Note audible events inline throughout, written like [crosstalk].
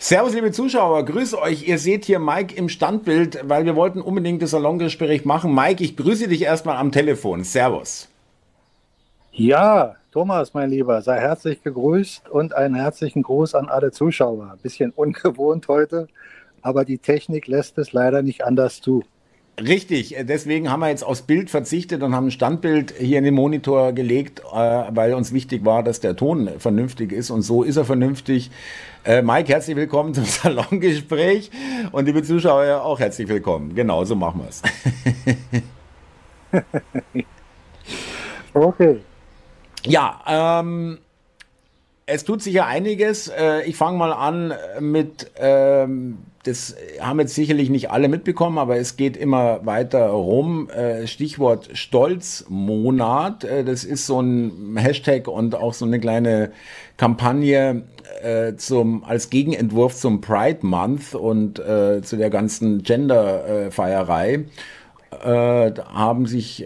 Servus, liebe Zuschauer, grüß euch. Ihr seht hier Mike im Standbild, weil wir wollten unbedingt das Salongespräch machen. Mike, ich grüße dich erstmal am Telefon. Servus. Ja, Thomas, mein Lieber, sei herzlich gegrüßt und einen herzlichen Gruß an alle Zuschauer. Bisschen ungewohnt heute, aber die Technik lässt es leider nicht anders zu. Richtig, deswegen haben wir jetzt aufs Bild verzichtet und haben ein Standbild hier in den Monitor gelegt, äh, weil uns wichtig war, dass der Ton vernünftig ist und so ist er vernünftig. Äh, Mike, herzlich willkommen [laughs] zum Salongespräch und liebe Zuschauer auch herzlich willkommen. Genau, so machen wir es. [laughs] okay. Ja, ähm, es tut sich ja einiges. Äh, ich fange mal an mit, ähm, das haben jetzt sicherlich nicht alle mitbekommen, aber es geht immer weiter rum. Äh, Stichwort Stolzmonat. Äh, das ist so ein Hashtag und auch so eine kleine Kampagne zum, als Gegenentwurf zum Pride Month und zu der ganzen Gender-Feierei. haben sich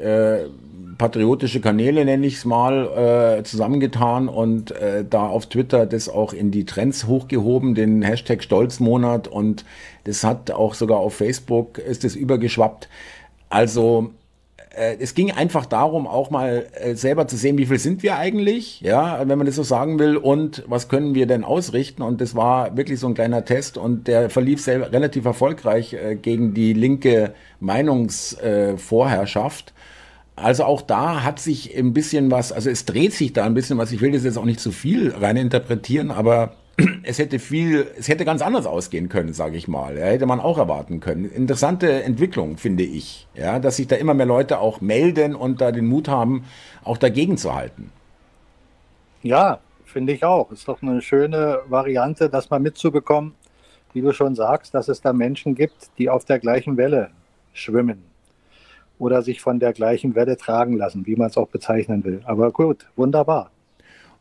patriotische Kanäle, nenne ich es mal, äh, zusammengetan und äh, da auf Twitter das auch in die Trends hochgehoben, den Hashtag Stolzmonat und das hat auch sogar auf Facebook ist es übergeschwappt. Also äh, es ging einfach darum, auch mal äh, selber zu sehen, wie viel sind wir eigentlich, ja, wenn man das so sagen will, und was können wir denn ausrichten. Und das war wirklich so ein kleiner Test und der verlief relativ erfolgreich äh, gegen die linke Meinungsvorherrschaft. Also auch da hat sich ein bisschen was, also es dreht sich da ein bisschen was. Ich will das jetzt auch nicht zu viel rein interpretieren, aber [clears throat] es hätte viel, es hätte ganz anders ausgehen können, sage ich mal. Ja, hätte man auch erwarten können. Interessante Entwicklung, finde ich. Ja, dass sich da immer mehr Leute auch melden und da den Mut haben, auch dagegen zu halten. Ja, finde ich auch. Ist doch eine schöne Variante, das mal mitzubekommen, wie du schon sagst, dass es da Menschen gibt, die auf der gleichen Welle schwimmen oder sich von der gleichen Welle tragen lassen, wie man es auch bezeichnen will. Aber gut, wunderbar.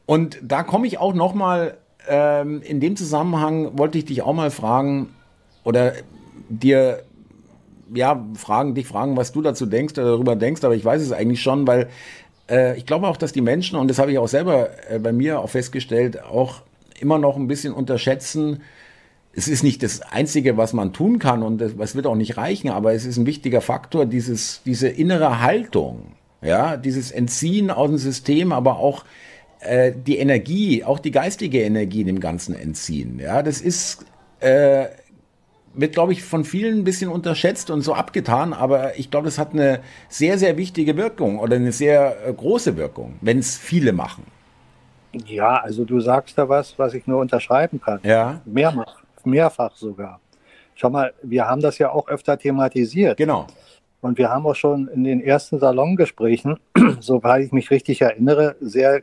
Und da komme ich auch noch mal ähm, in dem Zusammenhang wollte ich dich auch mal fragen oder dir ja fragen, dich fragen, was du dazu denkst oder darüber denkst, aber ich weiß es eigentlich schon, weil äh, ich glaube auch, dass die Menschen und das habe ich auch selber äh, bei mir auch festgestellt, auch immer noch ein bisschen unterschätzen, es ist nicht das Einzige, was man tun kann und es wird auch nicht reichen, aber es ist ein wichtiger Faktor, dieses, diese innere Haltung, ja, dieses Entziehen aus dem System, aber auch äh, die Energie, auch die geistige Energie dem Ganzen entziehen. Ja, das ist, äh, wird, glaube ich, von vielen ein bisschen unterschätzt und so abgetan, aber ich glaube, das hat eine sehr, sehr wichtige Wirkung oder eine sehr äh, große Wirkung, wenn es viele machen. Ja, also du sagst da was, was ich nur unterschreiben kann. Ja. Mehrmals mehrfach sogar. Schau mal, wir haben das ja auch öfter thematisiert. Genau. Und wir haben auch schon in den ersten Salongesprächen, [clears throat] soweit ich mich richtig erinnere, sehr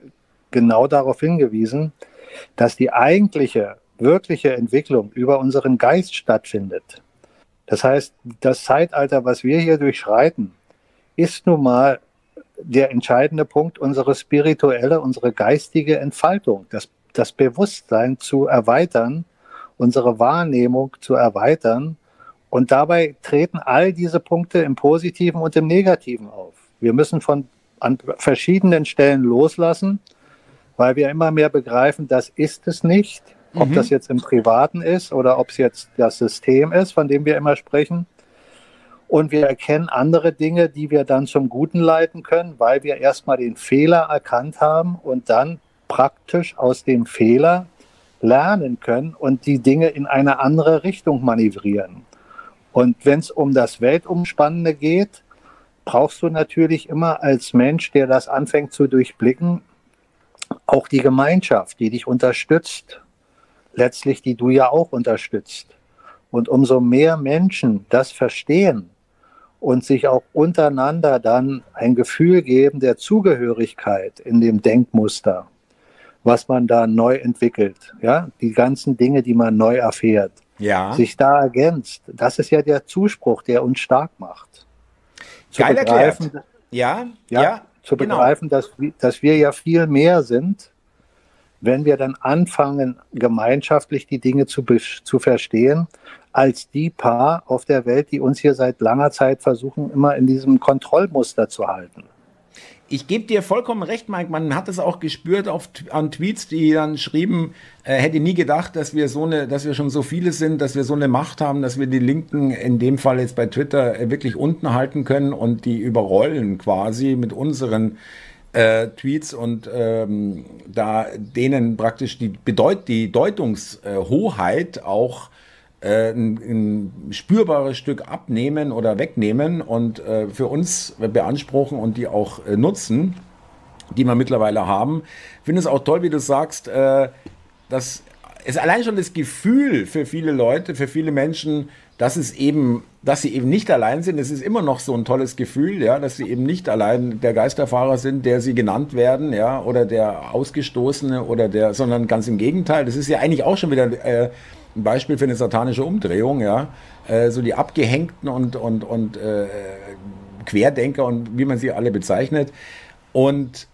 genau darauf hingewiesen, dass die eigentliche, wirkliche Entwicklung über unseren Geist stattfindet. Das heißt, das Zeitalter, was wir hier durchschreiten, ist nun mal der entscheidende Punkt, unsere spirituelle, unsere geistige Entfaltung, das, das Bewusstsein zu erweitern unsere Wahrnehmung zu erweitern. Und dabei treten all diese Punkte im Positiven und im Negativen auf. Wir müssen von an verschiedenen Stellen loslassen, weil wir immer mehr begreifen, das ist es nicht. Ob mhm. das jetzt im Privaten ist oder ob es jetzt das System ist, von dem wir immer sprechen. Und wir erkennen andere Dinge, die wir dann zum Guten leiten können, weil wir erstmal den Fehler erkannt haben und dann praktisch aus dem Fehler lernen können und die Dinge in eine andere Richtung manövrieren. Und wenn es um das Weltumspannende geht, brauchst du natürlich immer als Mensch, der das anfängt zu durchblicken, auch die Gemeinschaft, die dich unterstützt, letztlich die du ja auch unterstützt. Und umso mehr Menschen das verstehen und sich auch untereinander dann ein Gefühl geben der Zugehörigkeit in dem Denkmuster, was man da neu entwickelt. Ja, die ganzen Dinge, die man neu erfährt. Ja. Sich da ergänzt. Das ist ja der Zuspruch, der uns stark macht. Zu Geil begreifen, erklärt. Ja, ja, ja zu genau. begreifen, dass, dass wir ja viel mehr sind, wenn wir dann anfangen, gemeinschaftlich die Dinge zu, zu verstehen, als die paar auf der Welt, die uns hier seit langer Zeit versuchen, immer in diesem Kontrollmuster zu halten. Ich gebe dir vollkommen recht, Mike. Man hat es auch gespürt auf, an Tweets, die dann schrieben, äh, hätte nie gedacht, dass wir so eine, dass wir schon so viele sind, dass wir so eine Macht haben, dass wir die Linken in dem Fall jetzt bei Twitter äh, wirklich unten halten können und die überrollen quasi mit unseren äh, Tweets und ähm, da denen praktisch die, Bedeut die Deutungshoheit auch äh, ein, ein, spürbares Stück abnehmen oder wegnehmen und äh, für uns beanspruchen und die auch äh, nutzen, die wir mittlerweile haben. Ich finde es auch toll, wie du sagst, äh, dass es allein schon das Gefühl für viele Leute, für viele Menschen, dass es eben, dass sie eben nicht allein sind. Es ist immer noch so ein tolles Gefühl, ja, dass sie eben nicht allein der Geisterfahrer sind, der sie genannt werden, ja, oder der Ausgestoßene oder der, sondern ganz im Gegenteil. Das ist ja eigentlich auch schon wieder äh, ein Beispiel für eine satanische Umdrehung, ja. Äh, so die Abgehängten und, und, und äh, Querdenker und wie man sie alle bezeichnet. Und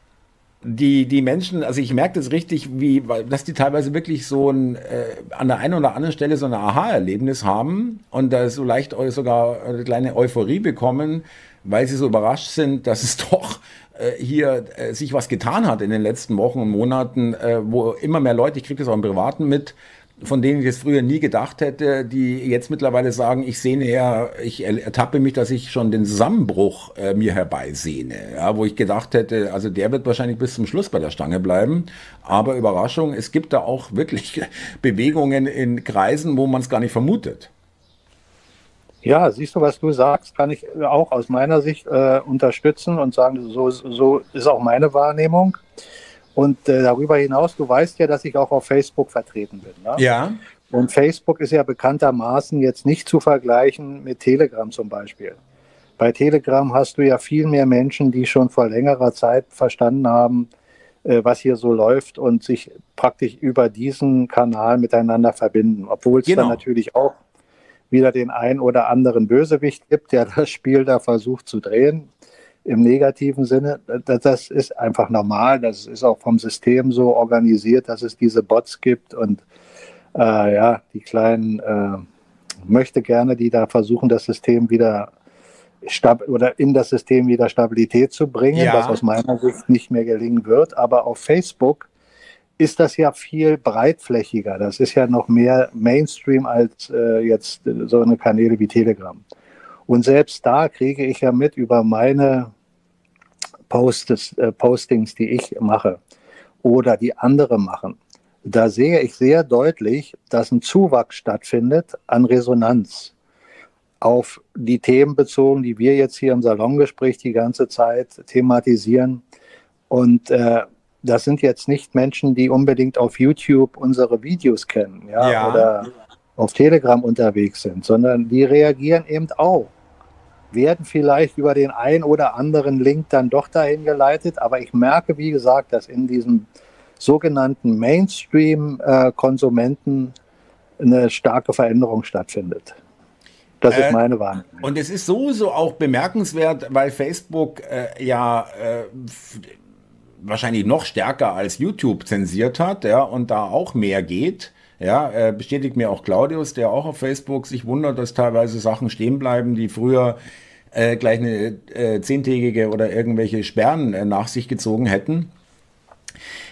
die, die Menschen, also ich merke das richtig, wie, dass die teilweise wirklich so ein, äh, an der einen oder anderen Stelle so ein Aha-Erlebnis haben und da so leicht sogar eine kleine Euphorie bekommen, weil sie so überrascht sind, dass es [laughs] doch äh, hier äh, sich was getan hat in den letzten Wochen und Monaten, äh, wo immer mehr Leute, ich kriege das auch im Privaten mit, von denen ich es früher nie gedacht hätte, die jetzt mittlerweile sagen, ich sehne her, ich ertappe mich, dass ich schon den Zusammenbruch äh, mir herbeisehne. Ja, wo ich gedacht hätte, also der wird wahrscheinlich bis zum Schluss bei der Stange bleiben. Aber Überraschung, es gibt da auch wirklich [laughs] Bewegungen in Kreisen, wo man es gar nicht vermutet. Ja, siehst du, was du sagst, kann ich auch aus meiner Sicht äh, unterstützen und sagen, so, so ist auch meine Wahrnehmung. Und äh, darüber hinaus, du weißt ja, dass ich auch auf Facebook vertreten bin. Ne? Ja. Und Facebook ist ja bekanntermaßen jetzt nicht zu vergleichen mit Telegram zum Beispiel. Bei Telegram hast du ja viel mehr Menschen, die schon vor längerer Zeit verstanden haben, äh, was hier so läuft und sich praktisch über diesen Kanal miteinander verbinden. Obwohl es genau. dann natürlich auch wieder den ein oder anderen Bösewicht gibt, der das Spiel da versucht zu drehen im negativen Sinne. Das ist einfach normal. Das ist auch vom System so organisiert, dass es diese Bots gibt und äh, ja, die kleinen äh, möchte gerne, die da versuchen, das System wieder oder in das System wieder Stabilität zu bringen, ja. was aus meiner Sicht nicht mehr gelingen wird. Aber auf Facebook ist das ja viel breitflächiger. Das ist ja noch mehr Mainstream als äh, jetzt so eine Kanäle wie Telegram. Und selbst da kriege ich ja mit über meine Postes, äh, Postings, die ich mache oder die andere machen. Da sehe ich sehr deutlich, dass ein Zuwachs stattfindet an Resonanz auf die Themen bezogen, die wir jetzt hier im Salongespräch die ganze Zeit thematisieren. Und äh, das sind jetzt nicht Menschen, die unbedingt auf YouTube unsere Videos kennen ja, ja. oder auf Telegram unterwegs sind, sondern die reagieren eben auch werden vielleicht über den einen oder anderen Link dann doch dahin geleitet. Aber ich merke, wie gesagt, dass in diesem sogenannten Mainstream-Konsumenten eine starke Veränderung stattfindet. Das ist äh, meine Wahrnehmung. Und es ist sowieso auch bemerkenswert, weil Facebook äh, ja äh, wahrscheinlich noch stärker als YouTube zensiert hat, ja, und da auch mehr geht. Ja, äh, bestätigt mir auch Claudius, der auch auf Facebook sich wundert, dass teilweise Sachen stehen bleiben, die früher äh, gleich eine äh, zehntägige oder irgendwelche Sperren äh, nach sich gezogen hätten.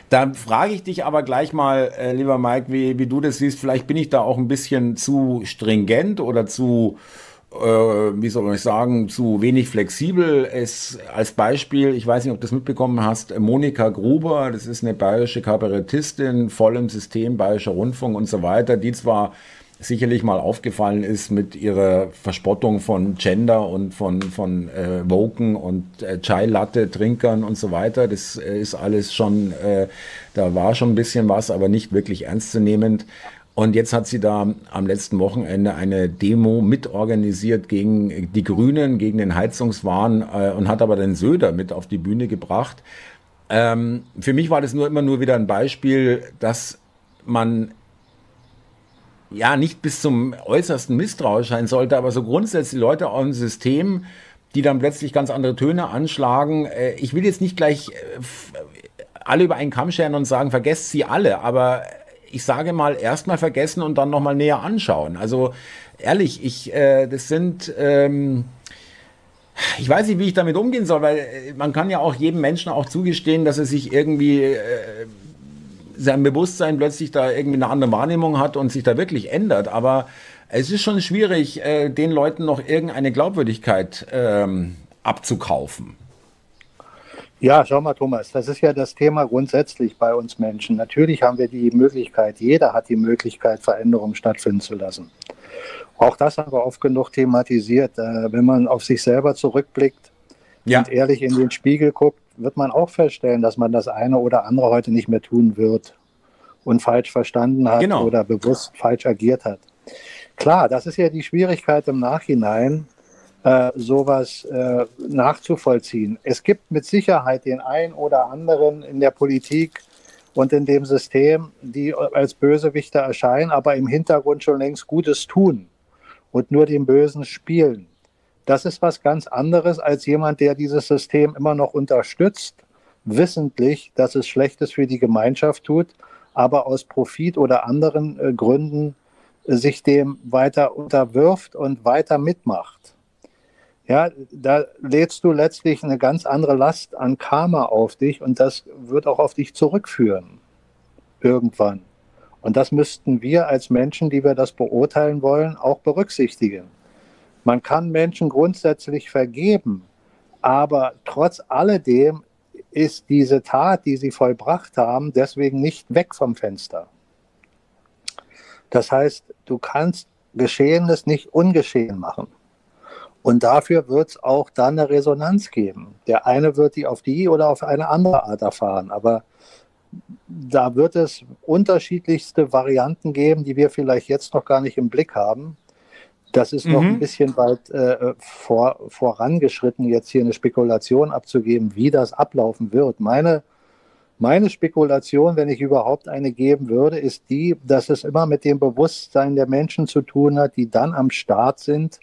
Da frage ich dich aber gleich mal, äh, lieber Mike, wie, wie du das siehst. Vielleicht bin ich da auch ein bisschen zu stringent oder zu, wie soll ich sagen, zu wenig flexibel. Es als Beispiel, ich weiß nicht, ob du das mitbekommen hast, Monika Gruber, das ist eine bayerische Kabarettistin, voll im System, bayerischer Rundfunk und so weiter, die zwar sicherlich mal aufgefallen ist mit ihrer Verspottung von Gender und von, von äh, Woken und äh, Chai-Latte-Trinkern und so weiter. Das äh, ist alles schon, äh, da war schon ein bisschen was, aber nicht wirklich ernstzunehmend. Und jetzt hat sie da am letzten Wochenende eine Demo mitorganisiert gegen die Grünen, gegen den Heizungswahn äh, und hat aber den Söder mit auf die Bühne gebracht. Ähm, für mich war das nur immer nur wieder ein Beispiel, dass man ja nicht bis zum äußersten misstrauisch sein sollte, aber so grundsätzlich Leute aus dem System, die dann plötzlich ganz andere Töne anschlagen. Äh, ich will jetzt nicht gleich äh, alle über einen Kamm scheren und sagen, vergesst sie alle, aber ich sage mal, erstmal vergessen und dann nochmal näher anschauen. Also ehrlich, ich, äh, das sind, ähm, ich weiß nicht, wie ich damit umgehen soll, weil äh, man kann ja auch jedem Menschen auch zugestehen, dass er sich irgendwie äh, sein Bewusstsein plötzlich da irgendwie eine andere Wahrnehmung hat und sich da wirklich ändert. Aber es ist schon schwierig, äh, den Leuten noch irgendeine Glaubwürdigkeit ähm, abzukaufen. Ja, schau mal, Thomas, das ist ja das Thema grundsätzlich bei uns Menschen. Natürlich haben wir die Möglichkeit, jeder hat die Möglichkeit, Veränderungen stattfinden zu lassen. Auch das haben wir oft genug thematisiert. Äh, wenn man auf sich selber zurückblickt ja. und ehrlich in den Spiegel guckt, wird man auch feststellen, dass man das eine oder andere heute nicht mehr tun wird und falsch verstanden hat genau. oder bewusst falsch agiert hat. Klar, das ist ja die Schwierigkeit im Nachhinein, äh, sowas äh, nachzuvollziehen. Es gibt mit Sicherheit den einen oder anderen in der Politik und in dem System, die als Bösewichter erscheinen, aber im Hintergrund schon längst Gutes tun und nur den Bösen spielen. Das ist was ganz anderes als jemand, der dieses System immer noch unterstützt, wissentlich, dass es Schlechtes für die Gemeinschaft tut, aber aus Profit oder anderen äh, Gründen äh, sich dem weiter unterwirft und weiter mitmacht. Ja, da lädst du letztlich eine ganz andere Last an Karma auf dich und das wird auch auf dich zurückführen. Irgendwann. Und das müssten wir als Menschen, die wir das beurteilen wollen, auch berücksichtigen. Man kann Menschen grundsätzlich vergeben, aber trotz alledem ist diese Tat, die sie vollbracht haben, deswegen nicht weg vom Fenster. Das heißt, du kannst Geschehenes nicht ungeschehen machen. Und dafür wird es auch dann eine Resonanz geben. Der eine wird die auf die oder auf eine andere Art erfahren, aber da wird es unterschiedlichste Varianten geben, die wir vielleicht jetzt noch gar nicht im Blick haben. Das ist mhm. noch ein bisschen weit äh, vor, vorangeschritten, jetzt hier eine Spekulation abzugeben, wie das ablaufen wird. Meine, meine Spekulation, wenn ich überhaupt eine geben würde, ist die, dass es immer mit dem Bewusstsein der Menschen zu tun hat, die dann am Start sind,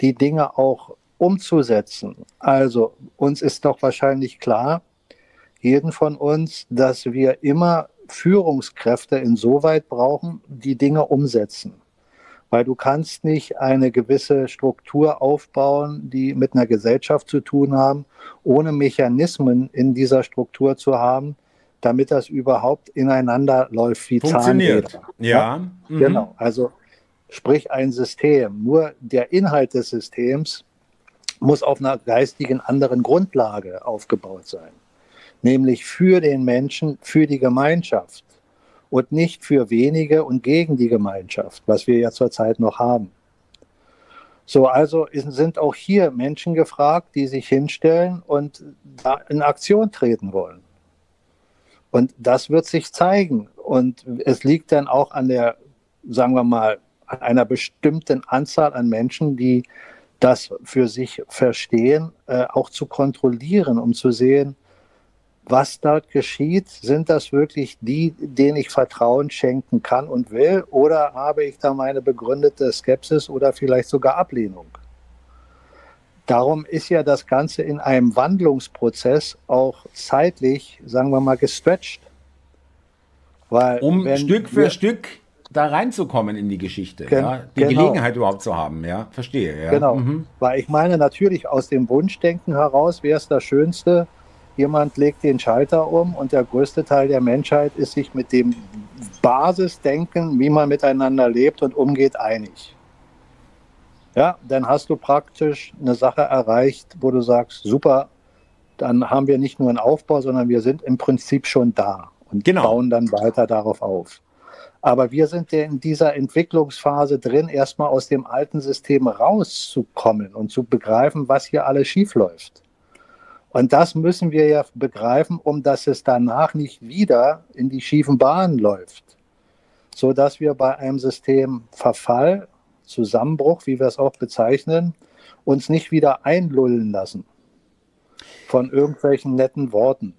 die Dinge auch umzusetzen. Also uns ist doch wahrscheinlich klar, jeden von uns, dass wir immer Führungskräfte insoweit brauchen, die Dinge umsetzen. Weil du kannst nicht eine gewisse Struktur aufbauen, die mit einer Gesellschaft zu tun haben, ohne Mechanismen in dieser Struktur zu haben, damit das überhaupt ineinander läuft wie Funktioniert. Zahnräder. Ja. ja? Mhm. Genau. Also sprich ein System. Nur der Inhalt des Systems muss auf einer geistigen anderen Grundlage aufgebaut sein nämlich für den Menschen, für die Gemeinschaft und nicht für wenige und gegen die Gemeinschaft, was wir ja zurzeit noch haben. So, also sind auch hier Menschen gefragt, die sich hinstellen und da in Aktion treten wollen. Und das wird sich zeigen. Und es liegt dann auch an der, sagen wir mal, einer bestimmten Anzahl an Menschen, die das für sich verstehen, äh, auch zu kontrollieren, um zu sehen, was dort geschieht, sind das wirklich die, denen ich Vertrauen schenken kann und will, oder habe ich da meine begründete Skepsis oder vielleicht sogar Ablehnung? Darum ist ja das Ganze in einem Wandlungsprozess auch zeitlich, sagen wir mal, gestretched. Weil um Stück für Stück da reinzukommen in die Geschichte, gen, ja? die genau. Gelegenheit überhaupt zu haben, ja, verstehe. Ja. Genau, mhm. weil ich meine natürlich aus dem Wunschdenken heraus wäre es das Schönste, jemand legt den Schalter um und der größte Teil der Menschheit ist sich mit dem Basisdenken, wie man miteinander lebt und umgeht, einig. Ja, dann hast du praktisch eine Sache erreicht, wo du sagst, super, dann haben wir nicht nur einen Aufbau, sondern wir sind im Prinzip schon da und genau. bauen dann weiter darauf auf. Aber wir sind ja in dieser Entwicklungsphase drin, erstmal aus dem alten System rauszukommen und zu begreifen, was hier alles schiefläuft. Und das müssen wir ja begreifen, um dass es danach nicht wieder in die schiefen Bahnen läuft, so dass wir bei einem System Verfall, Zusammenbruch, wie wir es auch bezeichnen, uns nicht wieder einlullen lassen von irgendwelchen netten Worten.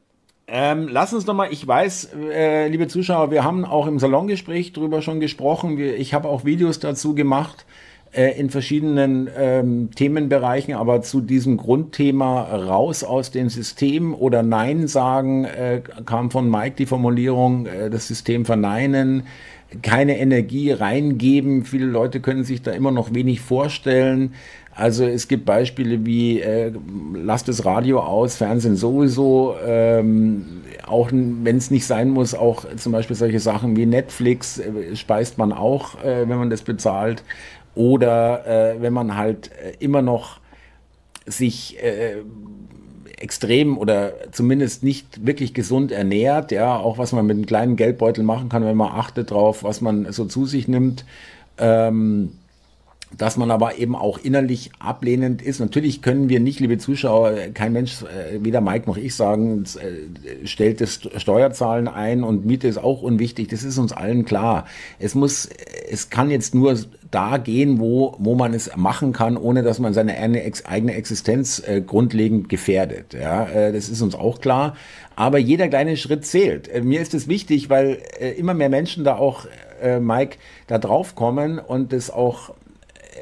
Ähm, lass uns doch mal, ich weiß, äh, liebe Zuschauer, wir haben auch im Salongespräch darüber schon gesprochen. Wir, ich habe auch Videos dazu gemacht. äh, in verschiedenen ähm, Themenbereichen, aber zu diesem Grundthema raus aus dem System oder Nein sagen, äh, kam von Mike die Formulierung, äh, das System verneinen, keine Energie reingeben. Viele Leute können sich da immer noch wenig vorstellen. Also es gibt Beispiele wie äh, lasst das Radio aus, Fernsehen sowieso, ähm, auch wenn es nicht sein muss, auch zum Beispiel solche Sachen wie Netflix äh, speist man auch, äh, wenn man das bezahlt. Oder äh, wenn man halt äh, immer noch sich äh, extrem oder zumindest nicht wirklich gesund ernährt, ja, auch was man mit einem kleinen Geldbeutel machen kann, wenn man achtet drauf, was man so zu sich nimmt. Ähm, dass man aber eben auch innerlich ablehnend ist. Natürlich können wir nicht, liebe Zuschauer, kein Mensch, äh, weder Mike noch ich sagen, äh, stellt das Steuerzahlen ein und Miete ist auch unwichtig. Das ist uns allen klar. Es muss, es kann jetzt nur da gehen, wo, wo man es machen kann, ohne dass man seine eigene Existenz äh, grundlegend gefährdet. Ja, äh, das ist uns auch klar. Aber jeder kleine Schritt zählt. Äh, mir ist es wichtig, weil äh, immer mehr Menschen da auch, äh, Mike, da drauf kommen und das auch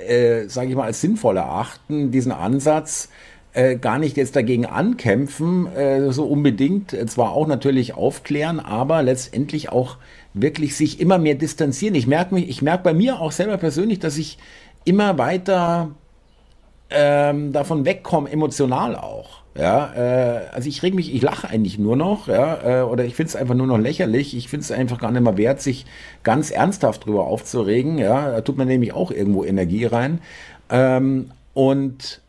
äh, sage ich mal, als sinnvoll erachten, diesen Ansatz, äh, gar nicht jetzt dagegen ankämpfen, äh, so unbedingt, zwar auch natürlich aufklären, aber letztendlich auch wirklich sich immer mehr distanzieren. Ich merke mich, ich merke bei mir auch selber persönlich, dass ich immer weiter ähm, davon wegkomme, emotional auch. Ja, äh, also ich reg mich, ich lache eigentlich nur noch, ja, äh, oder ich finde es einfach nur noch lächerlich. Ich finde es einfach gar nicht mehr wert, sich ganz ernsthaft drüber aufzuregen. Ja, da tut man nämlich auch irgendwo Energie rein. Ähm, und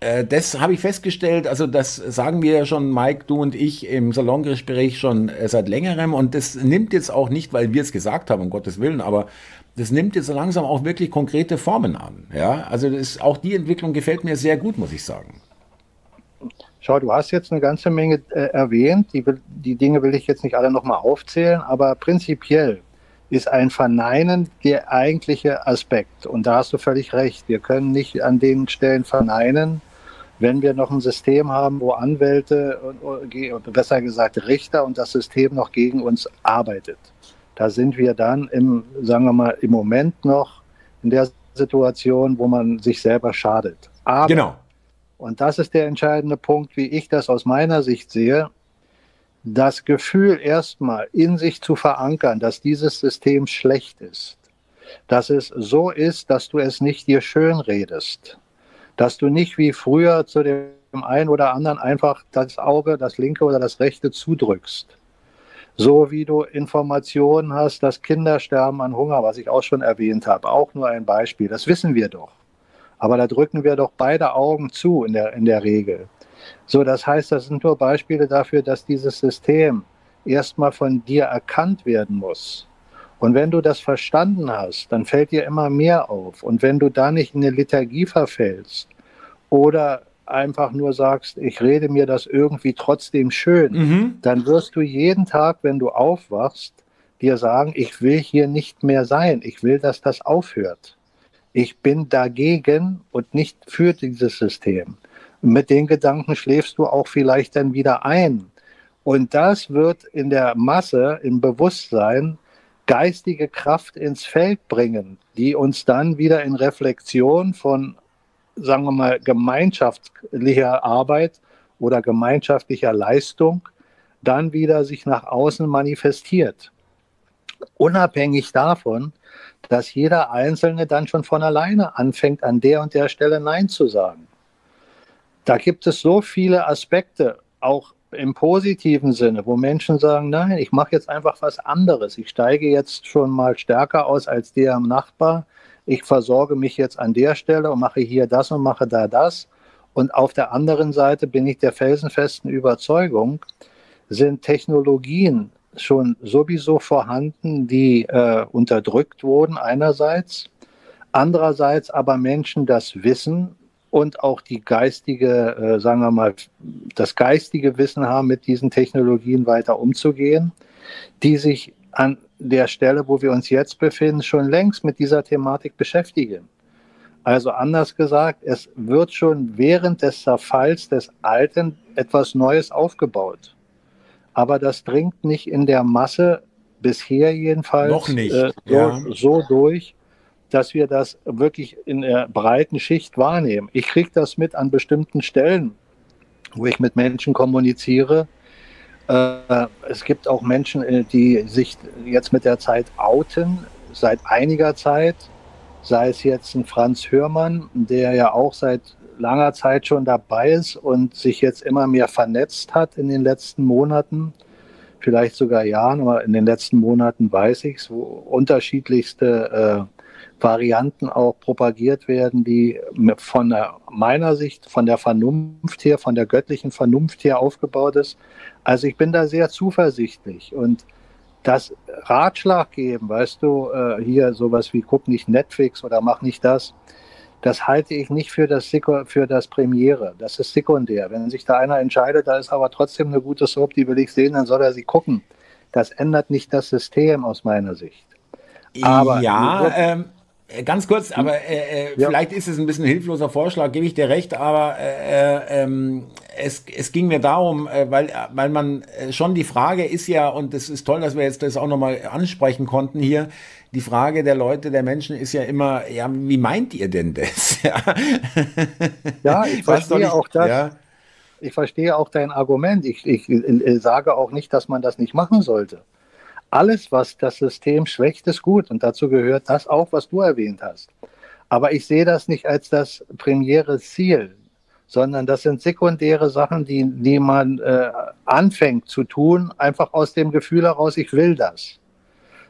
äh, das habe ich festgestellt, also das sagen wir ja schon, Mike, du und ich im Salongespräch schon äh, seit längerem und das nimmt jetzt auch nicht, weil wir es gesagt haben, um Gottes Willen, aber das nimmt jetzt langsam auch wirklich konkrete Formen an. Ja, also das, auch die Entwicklung gefällt mir sehr gut, muss ich sagen. Schau, du hast jetzt eine ganze Menge äh, erwähnt. Die, die Dinge will ich jetzt nicht alle nochmal aufzählen, aber prinzipiell ist ein Verneinen der eigentliche Aspekt. Und da hast du völlig recht. Wir können nicht an den Stellen verneinen, wenn wir noch ein System haben, wo Anwälte und besser gesagt Richter und das System noch gegen uns arbeitet. Da sind wir dann im, sagen wir mal, im Moment noch in der Situation, wo man sich selber schadet. Aber genau. Und das ist der entscheidende Punkt, wie ich das aus meiner Sicht sehe. Das Gefühl erstmal in sich zu verankern, dass dieses System schlecht ist, dass es so ist, dass du es nicht dir schön redest, dass du nicht wie früher zu dem einen oder anderen einfach das Auge, das linke oder das rechte zudrückst. So wie du Informationen hast, dass Kinder sterben an Hunger, was ich auch schon erwähnt habe. Auch nur ein Beispiel. Das wissen wir doch. Aber da drücken wir doch beide Augen zu in der, in der Regel. So, das heißt, das sind nur Beispiele dafür, dass dieses System erstmal von dir erkannt werden muss. Und wenn du das verstanden hast, dann fällt dir immer mehr auf. Und wenn du da nicht in eine Lethargie verfällst oder einfach nur sagst, ich rede mir das irgendwie trotzdem schön, mhm. dann wirst du jeden Tag, wenn du aufwachst, dir sagen, ich will hier nicht mehr sein, ich will, dass das aufhört. Ich bin dagegen und nicht für dieses System. Mit den Gedanken schläfst du auch vielleicht dann wieder ein. Und das wird in der Masse, im Bewusstsein, geistige Kraft ins Feld bringen, die uns dann wieder in Reflexion von, sagen wir mal, gemeinschaftlicher Arbeit oder gemeinschaftlicher Leistung dann wieder sich nach außen manifestiert. Unabhängig davon, dass jeder Einzelne dann schon von alleine anfängt, an der und der Stelle Nein zu sagen. Da gibt es so viele Aspekte, auch im positiven Sinne, wo Menschen sagen, nein, ich mache jetzt einfach was anderes. Ich steige jetzt schon mal stärker aus als der am Nachbar. Ich versorge mich jetzt an der Stelle und mache hier das und mache da das. Und auf der anderen Seite bin ich der felsenfesten Überzeugung, sind Technologien schon sowieso vorhanden, die äh, unterdrückt wurden einerseits, andererseits aber Menschen das Wissen und auch die geistige, äh, sagen wir mal, das geistige Wissen haben, mit diesen Technologien weiter umzugehen, die sich an der Stelle, wo wir uns jetzt befinden, schon längst mit dieser Thematik beschäftigen. Also anders gesagt, es wird schon während des Zerfalls des Alten etwas Neues aufgebaut aber das dringt nicht in der Masse, bisher jedenfalls, nicht. Äh, so, ja. so, durch, dass wir das wirklich in der breiten Schicht wahrnehmen. Ich kriege das mit an bestimmten Stellen, wo ich mit Menschen kommuniziere. Äh, es gibt auch Menschen, äh, die sich jetzt mit der Zeit outen, seit einiger Zeit. Sei es jetzt ein Franz Hörmann, der ja auch seit langer Zeit schon dabei ist und sich jetzt immer mehr vernetzt hat in den letzten Monaten, vielleicht sogar Jahren, aber in den letzten Monaten weiß ich es, wo unterschiedlichste äh, Varianten auch propagiert werden, die von meiner Sicht, von der Vernunft her, von der göttlichen Vernunft her aufgebaut ist. Also ich bin da sehr zuversichtlich und das Ratschlag geben, weißt du, äh, hier sowas wie guck nicht Netflix oder mach nicht das, das halte ich nicht für das, für das Premiere. Das ist sekundär. Wenn sich da einer entscheidet, da ist aber trotzdem eine gute Soap, die will ich sehen, dann soll er sie gucken. Das ändert nicht das System aus meiner Sicht. Aber ja, ähm, äh, ganz kurz, aber äh, äh, ja. vielleicht ist es ein bisschen ein hilfloser Vorschlag, gebe ich dir recht, aber äh, äh, ähm, es, es ging mir darum, äh, weil, weil man schon die Frage ist ja, und es ist toll, dass wir jetzt das auch nochmal ansprechen konnten hier, die Frage der Leute, der Menschen ist ja immer, ja, wie meint ihr denn das? [laughs] ja, ja ich verstehe ich, auch das. Ja? Ich verstehe auch dein Argument. Ich, ich sage auch nicht, dass man das nicht machen sollte alles, was das System schwächt, ist gut. Und dazu gehört das auch, was du erwähnt hast. Aber ich sehe das nicht als das primäre Ziel, sondern das sind sekundäre Sachen, die, die man äh, anfängt zu tun, einfach aus dem Gefühl heraus, ich will das.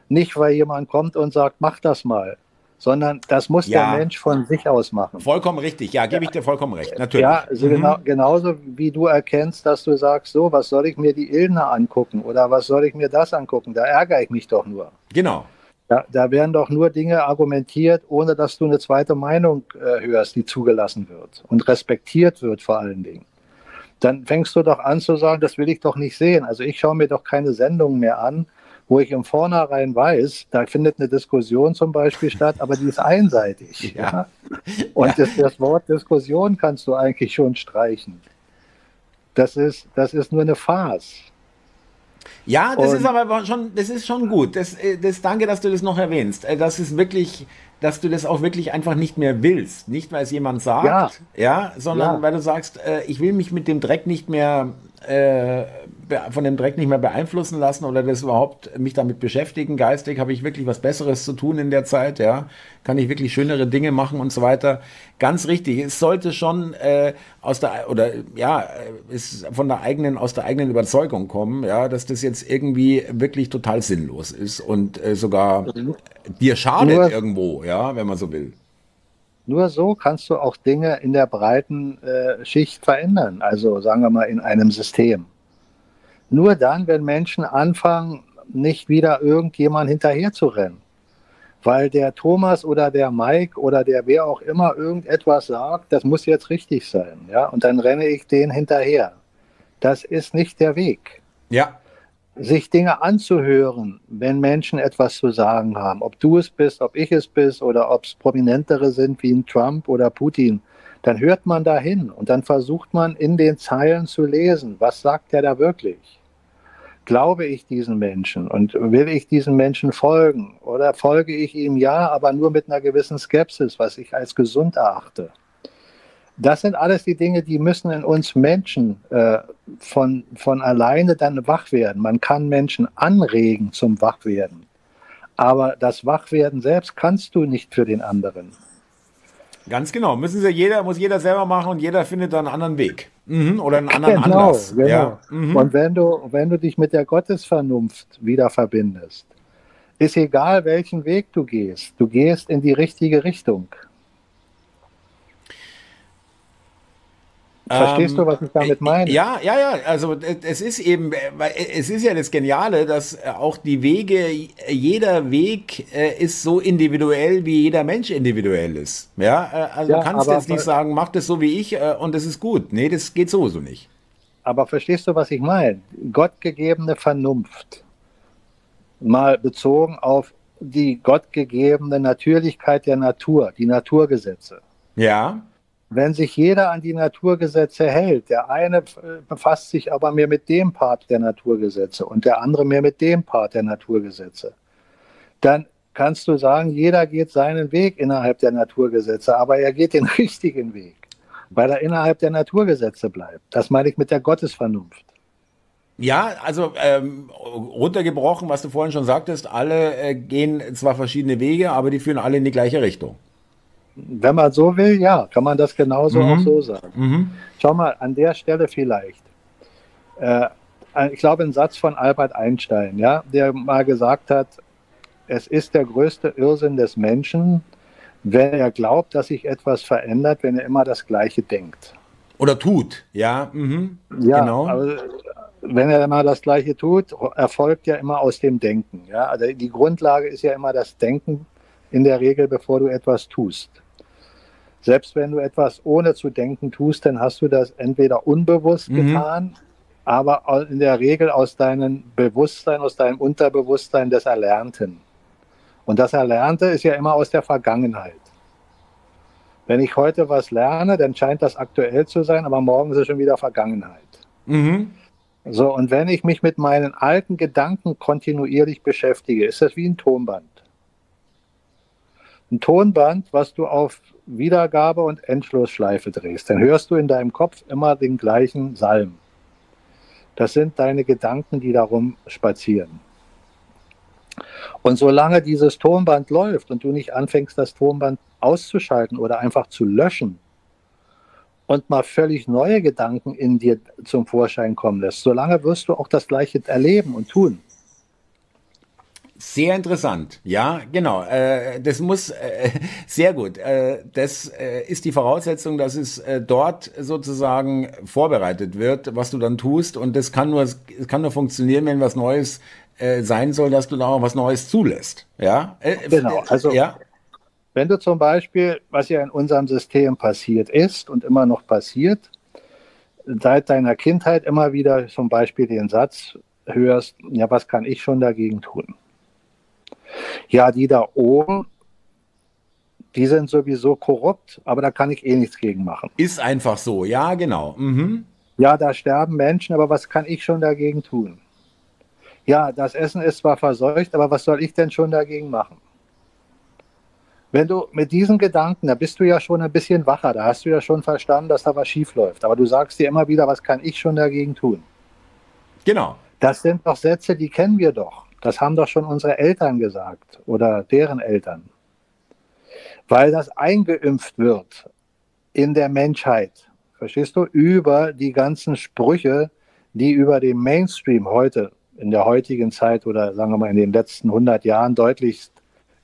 Nicht, weil jemand kommt und sagt, mach das mal, sondern das muss ja. der Mensch von sich aus machen. Vollkommen richtig, ja, gebe ich dir vollkommen recht, natürlich. Ja, also mhm. genau, genauso wie du erkennst, dass du sagst, so, was soll ich mir die Ilna angucken oder was soll ich mir das angucken, da ärgere ich mich doch nur. Genau. Da, da werden doch nur Dinge argumentiert, ohne dass du eine zweite Meinung äh, hörst, die zugelassen wird und respektiert wird vor allen Dingen. Dann fängst du doch an zu sagen, das will ich doch nicht sehen. Also ich schaue mir doch keine Sendungen mehr an, wo ich im Vornherein weiß, da findet eine Diskussion zum Beispiel statt, aber die ist einseitig. [laughs] Ja. ja? Und ja. Das, das, Wort Diskussion kannst du eigentlich schon streichen. Das ist, das ist nur eine Farce. Ja, das Und, ist aber schon, das ist schon gut. Das, äh, das, danke, dass du das noch erwähnst. Äh, das ist wirklich, dass du das auch wirklich einfach nicht mehr willst. Nicht, weil es jemand sagt, ja, ja sondern ja. weil du sagst, äh, ich will mich mit dem Dreck nicht mehr äh, von dem Dreck nicht mehr beeinflussen lassen oder das überhaupt mich damit beschäftigen. Geistig habe ich wirklich was Besseres zu tun in der Zeit, ja. Kann ich wirklich schönere Dinge machen und so weiter. Ganz richtig. Es sollte schon äh, aus der oder ja, ist von der eigenen aus der eigenen Überzeugung kommen, ja, dass das jetzt irgendwie wirklich total sinnlos ist und äh, sogar dir schadet Nur, irgendwo, ja, wenn man so will. Nur so kannst du auch Dinge in der breiten äh, Schicht verändern. Also sagen wir mal in einem System. Nur dann, wenn Menschen anfangen, nicht wieder irgendjemand hinterher zu rennen. Weil der Thomas oder der Mike oder der wer auch immer irgendetwas sagt, das muss jetzt richtig sein. Ja? Und dann renne ich den hinterher. Das ist nicht der Weg. Ja. Sich Dinge anzuhören, wenn Menschen etwas zu sagen haben, ob du es bist, ob ich es bist oder ob es prominentere sind wie ein Trump oder Putin, dann hört man da hin und dann versucht man in den Zeilen zu lesen, was sagt er da wirklich? Glaube ich diesen Menschen und will ich diesen Menschen folgen oder folge ich ihm ja, aber nur mit einer gewissen Skepsis, was ich als gesund erachte? Das sind alles die Dinge, die müssen in uns Menschen äh, von, von alleine dann wach werden. Man kann Menschen anregen zum Wachwerden. Aber das Wachwerden selbst kannst du nicht für den anderen. Ganz genau. Müssen sie jeder, muss jeder selber machen und jeder findet dann einen anderen Weg. Mhm, oder einen anderen genau, Anlass. Genau. Ja. Mhm. Und wenn du, wenn du dich mit der Gottesvernunft wieder verbindest, ist egal, welchen Weg du gehst, du gehst in die richtige Richtung. Verstehst ähm, du, was ich damit meine? Ja, ja, ja. Also es ist eben, es ist ja das Geniale, dass auch die Wege, jeder Weg äh, ist so individuell, wie jeder Mensch individuell ist. Ja, äh, also ja, du kannst jetzt nicht sagen, mach das so wie ich äh, und das ist gut. Nee, das geht sowieso nicht. Aber verstehst du, was ich meine? Gottgegebene Vernunft, mal bezogen auf die gottgegebene Natürlichkeit der Natur, die Naturgesetze. Ja wenn sich jeder an die Naturgesetze hält, der eine befasst sich aber mehr mit dem Part der Naturgesetze und der andere mehr mit dem Part der Naturgesetze, dann kannst du sagen, jeder geht seinen Weg innerhalb der Naturgesetze, aber er geht den [laughs] richtigen Weg, weil er innerhalb der Naturgesetze bleibt. Das meine ich mit der Gottesvernunft. Ja, also ähm, runtergebrochen, was du vorhin schon sagtest, alle äh, gehen zwar verschiedene Wege, aber die führen alle in die gleiche Richtung. Wenn man so will, ja, kann man das genauso mhm. auch so sagen. Mhm. Schau mal, an der Stelle vielleicht. Äh, ich glaube, ein Satz von Albert Einstein, ja, der mal gesagt hat, es ist der größte Irrsinn des Menschen, wenn er glaubt, dass sich etwas verändert, wenn er immer das Gleiche denkt. Oder tut, ja. Mhm. Ja, genau. Aber wenn er immer das Gleiche tut, erfolgt ja immer aus dem Denken. Ja? Also die Grundlage ist ja immer das Denken in der Regel, bevor du etwas tust. Selbst wenn du etwas ohne zu denken tust, dann hast du das entweder unbewusst mhm. getan, aber in der Regel aus deinem Bewusstsein, aus deinem Unterbewusstsein des Erlernten. Und das Erlernte ist ja immer aus der Vergangenheit. Wenn ich heute was lerne, dann scheint das aktuell zu sein, aber morgen ist es schon wieder Vergangenheit. Mhm. So, und wenn ich mich mit meinen alten Gedanken kontinuierlich beschäftige, ist das wie ein Tonband. Ein Tonband, was du auf Wiedergabe und Endlosschleife drehst, dann hörst du in deinem Kopf immer den gleichen Salm. Das sind deine Gedanken, die darum spazieren. Und solange dieses Tonband läuft und du nicht anfängst, das Tonband auszuschalten oder einfach zu löschen und mal völlig neue Gedanken in dir zum Vorschein kommen lässt, solange wirst du auch das Gleiche erleben und tun. Sehr interessant, ja, genau. Äh, das muss äh, [laughs] sehr gut. Äh, das äh, ist die Voraussetzung, dass es äh, dort sozusagen vorbereitet wird, was du dann tust. Und das kann nur, es kann nur funktionieren, wenn was Neues äh, sein soll, dass du da auch was Neues zulässt. Ja, genau. Also ja. wenn du zum Beispiel, was ja in unserem System passiert ist und immer noch passiert, seit deiner Kindheit immer wieder zum Beispiel den Satz hörst, ja, was kann ich schon dagegen tun? Ja, die da oben, die sind sowieso korrupt, aber da kann ich eh nichts gegen machen. Ist einfach so, ja, genau. Mhm. Ja, da sterben Menschen, aber was kann ich schon dagegen tun? Ja, das Essen ist zwar verseucht, aber was soll ich denn schon dagegen machen? Wenn du mit diesen Gedanken, da bist du ja schon ein bisschen wacher, da hast du ja schon verstanden, dass da was schief läuft. Aber du sagst dir immer wieder, was kann ich schon dagegen tun? Genau. Das sind doch Sätze, die kennen wir doch. Das haben doch schon unsere Eltern gesagt oder deren Eltern. Weil das eingeimpft wird in der Menschheit, verstehst du, über die ganzen Sprüche, die über den Mainstream heute, in der heutigen Zeit oder sagen wir mal in den letzten 100 Jahren deutlichst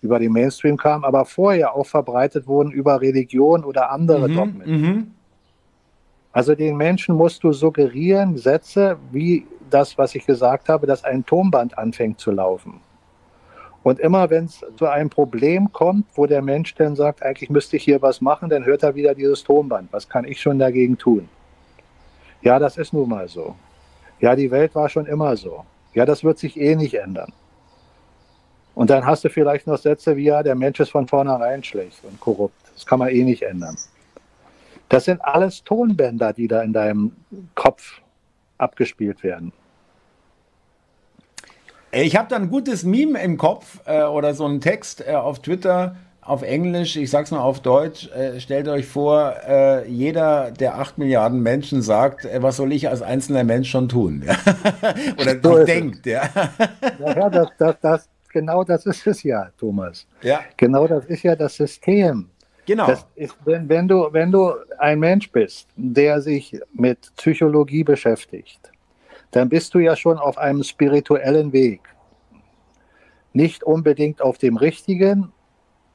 über den Mainstream kamen, aber vorher auch verbreitet wurden über Religion oder andere mhm, Dogmen. Mhm. Also den Menschen musst du suggerieren, Sätze wie das, was ich gesagt habe, dass ein Tonband anfängt zu laufen. Und immer wenn es zu einem Problem kommt, wo der Mensch dann sagt, eigentlich müsste ich hier was machen, dann hört er wieder dieses Tonband. Was kann ich schon dagegen tun? Ja, das ist nun mal so. Ja, die Welt war schon immer so. Ja, das wird sich eh nicht ändern. Und dann hast du vielleicht noch Sätze wie, ja, der Mensch ist von vornherein schlecht und korrupt. Das kann man eh nicht ändern. Das sind alles Tonbänder, die da in deinem Kopf abgespielt werden. Ich habe da ein gutes Meme im Kopf äh, oder so einen Text äh, auf Twitter auf Englisch, ich sag's mal auf Deutsch, äh, stellt euch vor, äh, jeder der acht Milliarden Menschen sagt, äh, was soll ich als einzelner Mensch schon tun? [laughs] oder so denkt, ja. ja, das, das, das, genau das ist es ja, Thomas. Ja. Genau das ist ja das System. Genau. Das ist, wenn, wenn, du, wenn du ein Mensch bist, der sich mit Psychologie beschäftigt, dann bist du ja schon auf einem spirituellen Weg. Nicht unbedingt auf dem richtigen,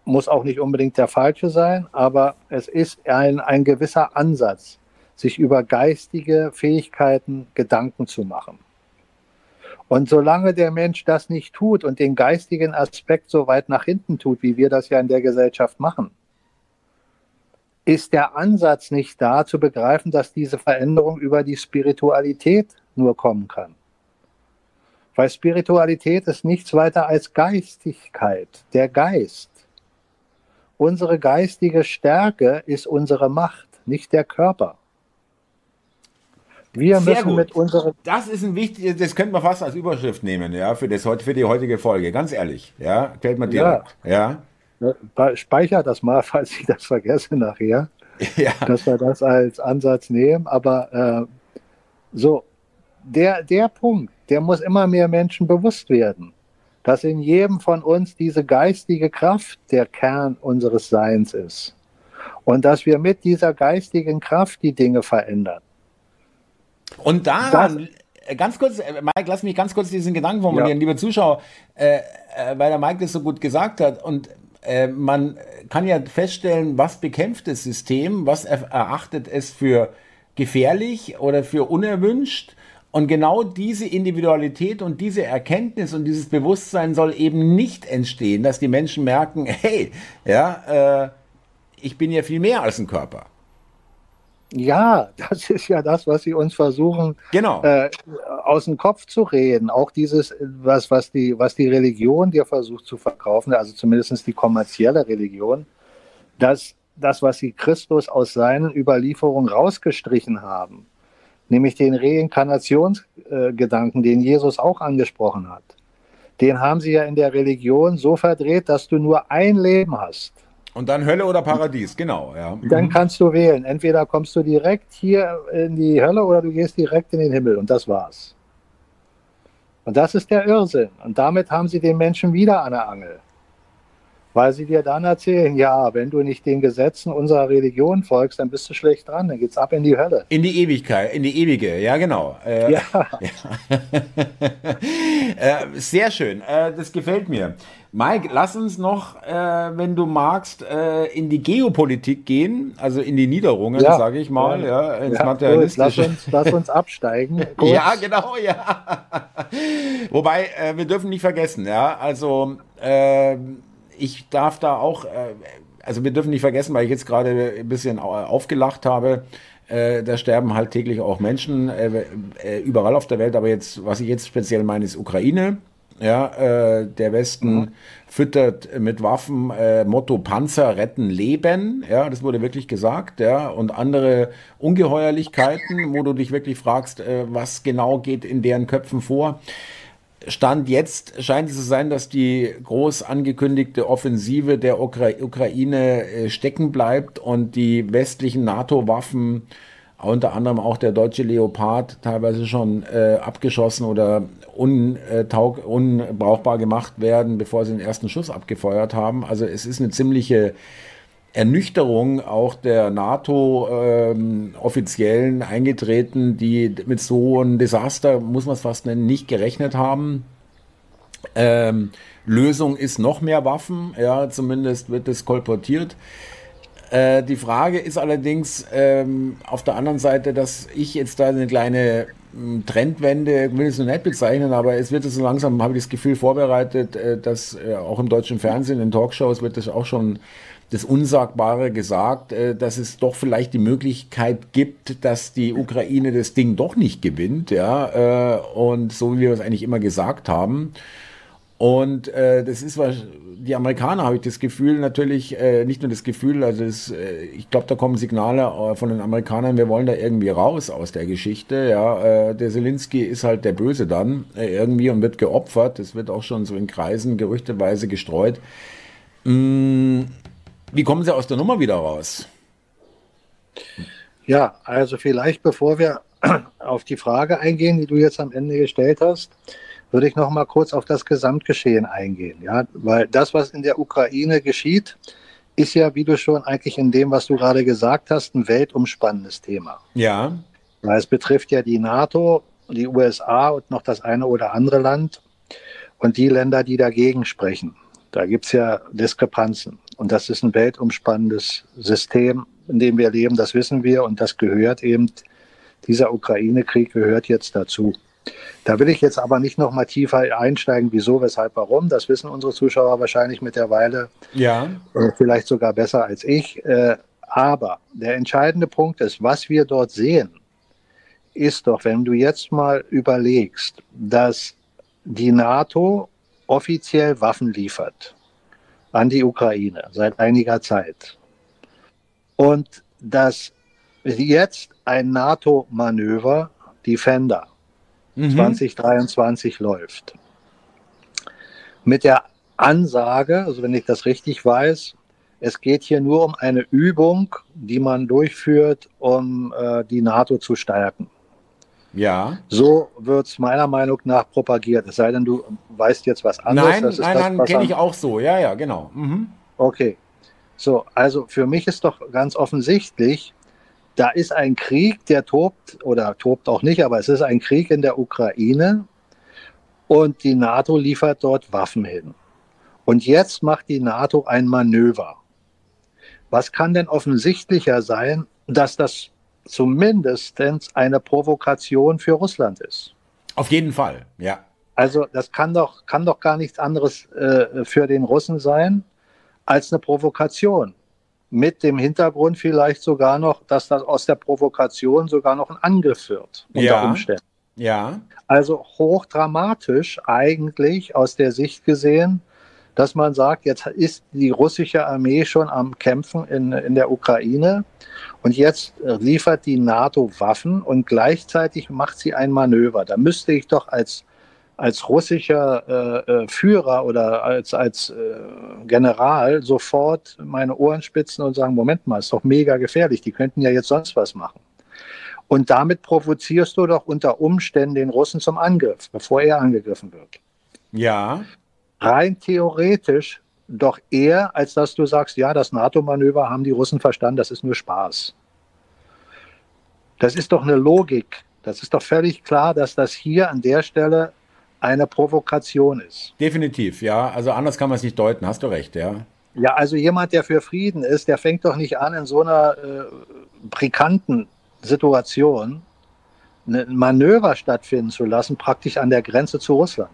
muss auch nicht unbedingt der falsche sein, aber es ist ein, ein gewisser Ansatz, sich über geistige Fähigkeiten Gedanken zu machen. Und solange der Mensch das nicht tut und den geistigen Aspekt so weit nach hinten tut, wie wir das ja in der Gesellschaft machen, ist der Ansatz nicht da zu begreifen, dass diese Veränderung über die Spiritualität nur kommen kann. Weil Spiritualität ist nichts weiter als Geistigkeit, der Geist. Unsere geistige Stärke ist unsere Macht, nicht der Körper. Wir Sehr müssen gut. mit unseren. Das ist ein wichtiges, das könnte man fast als Überschrift nehmen, ja, für, das, für die heutige Folge. Ganz ehrlich, ja, fällt mir direkt. Ja. ja. Speicher das mal, [laughs] falls ich das vergesse nachher. Ja. Dass wir das als Ansatz nehmen. Aber äh, so, der, der Punkt, der muss immer mehr Menschen bewusst werden, dass in jedem von uns diese geistige Kraft der Kern unseres Seins ist. Und dass wir mit dieser geistigen Kraft die Dinge verändern. Und daran, das, äh, ganz kurz, äh, Mike, lass mich ganz kurz diesen Gedanken formulieren, ja. liebe Zuschauer, äh, äh, weil der Mike das so gut gesagt hat. Und äh, man kann ja feststellen, was bekämpft das System, was er, erachtet es für gefährlich oder für unerwünscht. Und genau diese Individualität und diese Erkenntnis und dieses Bewusstsein soll eben nicht entstehen, dass die Menschen merken, [laughs] hey, ja, äh, ich bin ja viel mehr als ein Körper. Ja, das ist ja das, was sie uns versuchen, genau. äh, aus dem Kopf zu reden. Auch dieses, was, was, die, was die Religion dir versucht zu verkaufen, also zumindest die kommerzielle Religion, dass das, was sie Christus aus seinen Überlieferungen rausgestrichen haben, nämlich den Reinkarnationsgedanken, den Jesus auch angesprochen hat, den haben sie ja in der Religion so verdreht, dass du nur ein Leben hast. Und dann Hölle oder Paradies, genau, ja. Dann mhm. kannst du wählen. Entweder kommst du direkt hier in die Hölle oder du gehst direkt in den Himmel. Und das war's. Und das ist der Irrsinn. Und damit haben sie den Menschen wieder an der Angel. Weil sie dir dann erzählen, ja, wenn du nicht den Gesetzen unserer Religion folgst, dann bist du schlecht dran, dann geht's ab in die Hölle. In die Ewigkeit, in die ewige, ja genau. Äh, ja. ja. [laughs] äh, sehr schön, äh, das gefällt mir. Mike, lass uns noch, äh, wenn du magst, äh, in die Geopolitik gehen, also in die Niederungen, ja. sage ich mal, ja, ins ja, Materialistische. Lass uns, lass uns absteigen. [laughs] ja, genau, ja. [laughs] Wobei, äh, wir dürfen nicht vergessen, ja, also äh, ich darf da auch, äh, also wir dürfen nicht vergessen, weil ich jetzt gerade ein bisschen aufgelacht habe, äh, da sterben halt täglich auch Menschen äh, überall auf der Welt, aber jetzt, was ich jetzt speziell meine, ist Ukraine. Ja, äh, der Westen mhm. füttert mit Waffen äh, Motto Panzer retten Leben. Ja, das wurde wirklich gesagt. Ja, und andere Ungeheuerlichkeiten, wo du dich wirklich fragst, äh, was genau geht in deren Köpfen vor. Stand jetzt scheint es zu sein, dass die groß angekündigte Offensive der Ukra Ukraine äh, stecken bleibt und die westlichen NATO-Waffen unter anderem auch der deutsche Leopard teilweise schon äh, abgeschossen oder unbrauchbar gemacht werden, bevor sie den ersten Schuss abgefeuert haben. Also es ist eine ziemliche Ernüchterung auch der NATO-Offiziellen ähm, eingetreten, die mit so einem Desaster, muss man es fast nennen, nicht gerechnet haben. Ähm, Lösung ist noch mehr Waffen, ja, zumindest wird es kolportiert. Äh, die Frage ist allerdings ähm, auf der anderen Seite, dass ich jetzt da eine kleine hm, Trendwende, will ich es noch nicht bezeichnen, aber es wird so langsam, habe ich das Gefühl, vorbereitet, äh, dass äh, auch im deutschen Fernsehen, in Talkshows wird das auch schon das Unsagbare gesagt, äh, dass es doch vielleicht die Möglichkeit gibt, dass die Ukraine das Ding doch nicht gewinnt, ja, äh, und so wie wir es eigentlich immer gesagt haben. Und äh, das ist was, die Amerikaner habe ich das Gefühl natürlich, äh, nicht nur das Gefühl, also das, äh, ich glaube, da kommen Signale äh, von den Amerikanern, wir wollen da irgendwie raus aus der Geschichte. Ja, äh, der Zelensky ist halt der Böse dann äh, irgendwie und wird geopfert. Das wird auch schon so in Kreisen gerüchteweise gestreut. Mm, wie kommen Sie aus der Nummer wieder raus? Ja, also vielleicht bevor wir [clears throat] auf die Frage eingehen, die du jetzt am Ende gestellt hast, würde ich noch mal kurz auf das Gesamtgeschehen eingehen. Ja, weil das, was in der Ukraine geschieht, ist ja, wie du schon eigentlich in dem, was du gerade gesagt hast, ein weltumspannendes Thema. Ja. Weil es betrifft ja die NATO, die USA und noch das eine oder andere Land und die Länder, die dagegen sprechen. Da gibt es ja Diskrepanzen. Und das ist ein weltumspannendes System, in dem wir leben, das wissen wir. Und das gehört eben, dieser Ukraine-Krieg gehört jetzt dazu. Da will ich jetzt aber nicht noch mal tiefer einsteigen, wieso, weshalb, warum. Das wissen unsere Zuschauer wahrscheinlich mittlerweile. Ja. Vielleicht sogar besser als ich. Äh, aber der entscheidende Punkt ist, was wir dort sehen, ist doch, wenn du jetzt mal überlegst, dass die NATO offiziell Waffen liefert an die Ukraine seit einiger Zeit und dass jetzt ein NATO-Manöver Defender mhm. 2023 läuft. Mit der Ansage, also wenn ich das richtig weiß, es geht hier nur um eine Übung, die man durchführt, um äh, die NATO zu stärken. Ja. So wird es meiner Meinung nach propagiert. Es sei denn, du weißt jetzt was anderes. Nein, nein, nein, kenne ich auch so. Ja, ja, genau. Mhm. Okay. So, also für mich ist doch ganz offensichtlich, da ist ein Krieg, der tobt oder tobt auch nicht, aber es ist ein Krieg in der Ukraine und die NATO liefert dort Waffen hin. Und jetzt macht die NATO ein Manöver. Was kann denn offensichtlicher sein, dass das zumindest eine Provokation für Russland ist? Auf jeden Fall, ja. Also das kann doch, kann doch gar nichts anderes äh, für den Russen sein als eine Provokation. Mit dem Hintergrund vielleicht sogar noch, dass das aus der Provokation sogar noch ein Angriff wird unter ja. Umständen. Ja. Also hochdramatisch eigentlich aus der Sicht gesehen, dass man sagt, jetzt ist die russische Armee schon am Kämpfen in, in der Ukraine und jetzt liefert die NATO Waffen und gleichzeitig macht sie ein Manöver. Da müsste ich doch als, als russischer äh, äh Führer oder als, als äh, General sofort meine Ohren spitzen und sagen, Moment mal, ist doch mega gefährlich, die könnten ja jetzt sonst was machen. Und damit provozierst du doch unter Umständen den Russen zum Angriff, bevor er angegriffen wird. Ja rein theoretisch doch eher, als dass du sagst, ja, das NATO-Manöver haben die Russen verstanden, das ist nur Spaß. Das ist doch eine Logik. Das ist doch völlig klar, dass das hier an der Stelle eine Provokation ist. Definitiv, ja. Also anders kann man es nicht deuten, hast du recht, ja. Ja, also jemand, der für Frieden ist, der fängt doch nicht an, in so einer äh, brikanten Situation ein Manöver stattfinden zu lassen, praktisch an der Grenze zu Russland.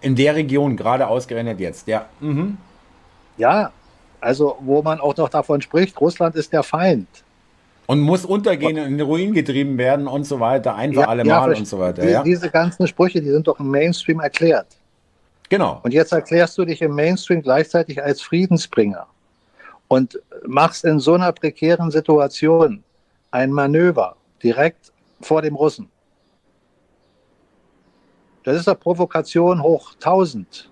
In der Region, gerade ausgerechnet jetzt, ja. Mhm. Ja, also wo man auch noch davon spricht, Russland ist der Feind. Und muss untergehen, in den Ruin getrieben werden und so weiter, ein für ja, alle Mal ja, und so weiter. Die, ja? Diese ganzen Sprüche, die sind doch im Mainstream erklärt. Genau. Und jetzt erklärst du dich im Mainstream gleichzeitig als Friedensbringer und machst in so einer prekären Situation ein Manöver direkt vor dem Russen. Das ist eine Provokation hoch 1000.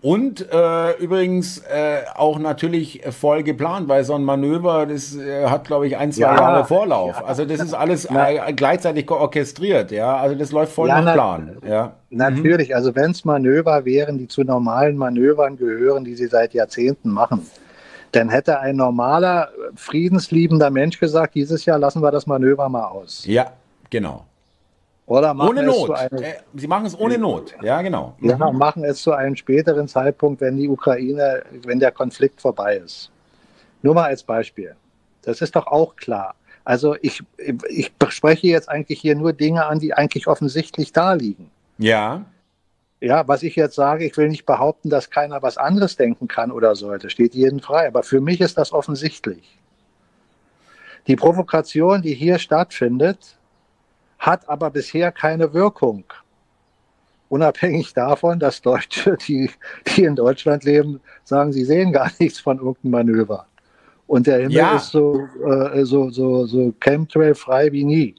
Und äh, übrigens äh, auch natürlich voll geplant, weil so ein Manöver, das äh, hat, glaube ich, ein, zwei ja, Jahre Vorlauf. Ja, also das ist alles äh, gleichzeitig orchestriert, ja. Also das läuft voll ja, nach Plan. Ja. Natürlich, mhm. also wenn es Manöver wären, die zu normalen Manövern gehören, die sie seit Jahrzehnten machen, dann hätte ein normaler, friedensliebender Mensch gesagt, dieses Jahr lassen wir das Manöver mal aus. Ja, genau. Oder ohne Not. Eine, äh, Sie machen es ohne Not. Ja, genau. Ja, mhm. machen es zu einem späteren Zeitpunkt, wenn die Ukraine, wenn der Konflikt vorbei ist. Nur mal als Beispiel. Das ist doch auch klar. Also ich, ich spreche jetzt eigentlich hier nur Dinge an, die eigentlich offensichtlich da liegen. Ja. Ja, was ich jetzt sage, ich will nicht behaupten, dass keiner was anderes denken kann oder sollte, steht jedem frei. Aber für mich ist das offensichtlich. Die Provokation, die hier stattfindet, hat aber bisher keine Wirkung. Unabhängig davon, dass Deutsche, die, die in Deutschland leben, sagen, sie sehen gar nichts von irgendeinem Manöver. Und der Himmel ja. ist so, äh, so, so, so Chemtrail-frei wie nie.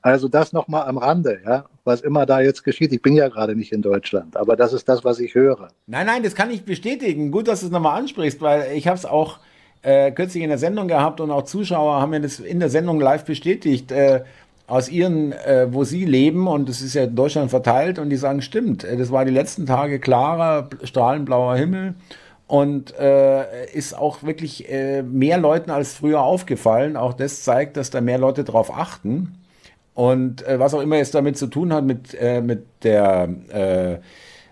Also das nochmal am Rande, ja, was immer da jetzt geschieht. Ich bin ja gerade nicht in Deutschland, aber das ist das, was ich höre. Nein, nein, das kann ich bestätigen. Gut, dass du es nochmal ansprichst, weil ich habe es auch äh, kürzlich in der Sendung gehabt und auch Zuschauer haben mir das in der Sendung live bestätigt. Äh, aus ihren, äh, wo sie leben, und es ist ja in Deutschland verteilt, und die sagen, stimmt, äh, das war die letzten Tage klarer, strahlenblauer Himmel und äh, ist auch wirklich äh, mehr Leuten als früher aufgefallen. Auch das zeigt, dass da mehr Leute drauf achten. Und äh, was auch immer es damit zu tun hat mit, äh, mit der äh,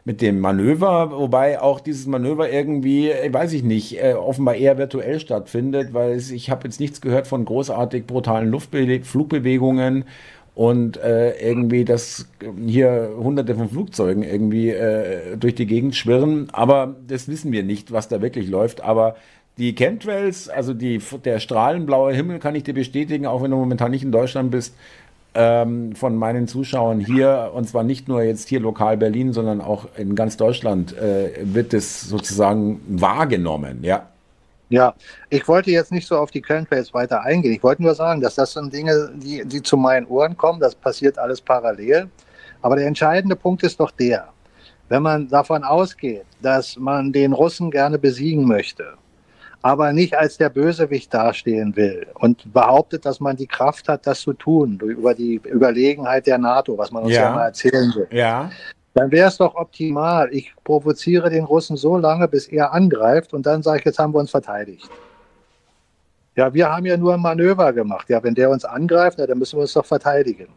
mit dem Manöver, wobei auch dieses Manöver irgendwie, äh, weiß ich nicht, äh, offenbar eher virtuell stattfindet, weil ich habe jetzt nichts gehört von großartig brutalen Luftbe Flugbewegungen und äh, irgendwie, dass hier hunderte von Flugzeugen irgendwie äh, durch die Gegend schwirren, aber das wissen wir nicht, was da wirklich läuft, aber die Chemtrails, also die, der strahlenblaue Himmel kann ich dir bestätigen, auch wenn du momentan nicht in Deutschland bist, ähm, von meinen Zuschauern hier, und zwar nicht nur jetzt hier lokal Berlin, sondern auch in ganz Deutschland, äh, wird es sozusagen wahrgenommen, ja. Ja, ich wollte jetzt nicht so auf die Quellenquelles weiter eingehen. Ich wollte nur sagen, dass das sind Dinge, die, die zu meinen Ohren kommen. Das passiert alles parallel. Aber der entscheidende Punkt ist doch der, wenn man davon ausgeht, dass man den Russen gerne besiegen möchte, aber nicht als der Bösewicht dastehen will und behauptet, dass man die Kraft hat, das zu tun, über die Überlegenheit der NATO, was man uns ja, ja mal erzählen will. Ja dann wäre es doch optimal. Ich provoziere den Russen so lange, bis er angreift und dann sage ich, jetzt haben wir uns verteidigt. Ja, wir haben ja nur ein Manöver gemacht. Ja, wenn der uns angreift, na, dann müssen wir uns doch verteidigen.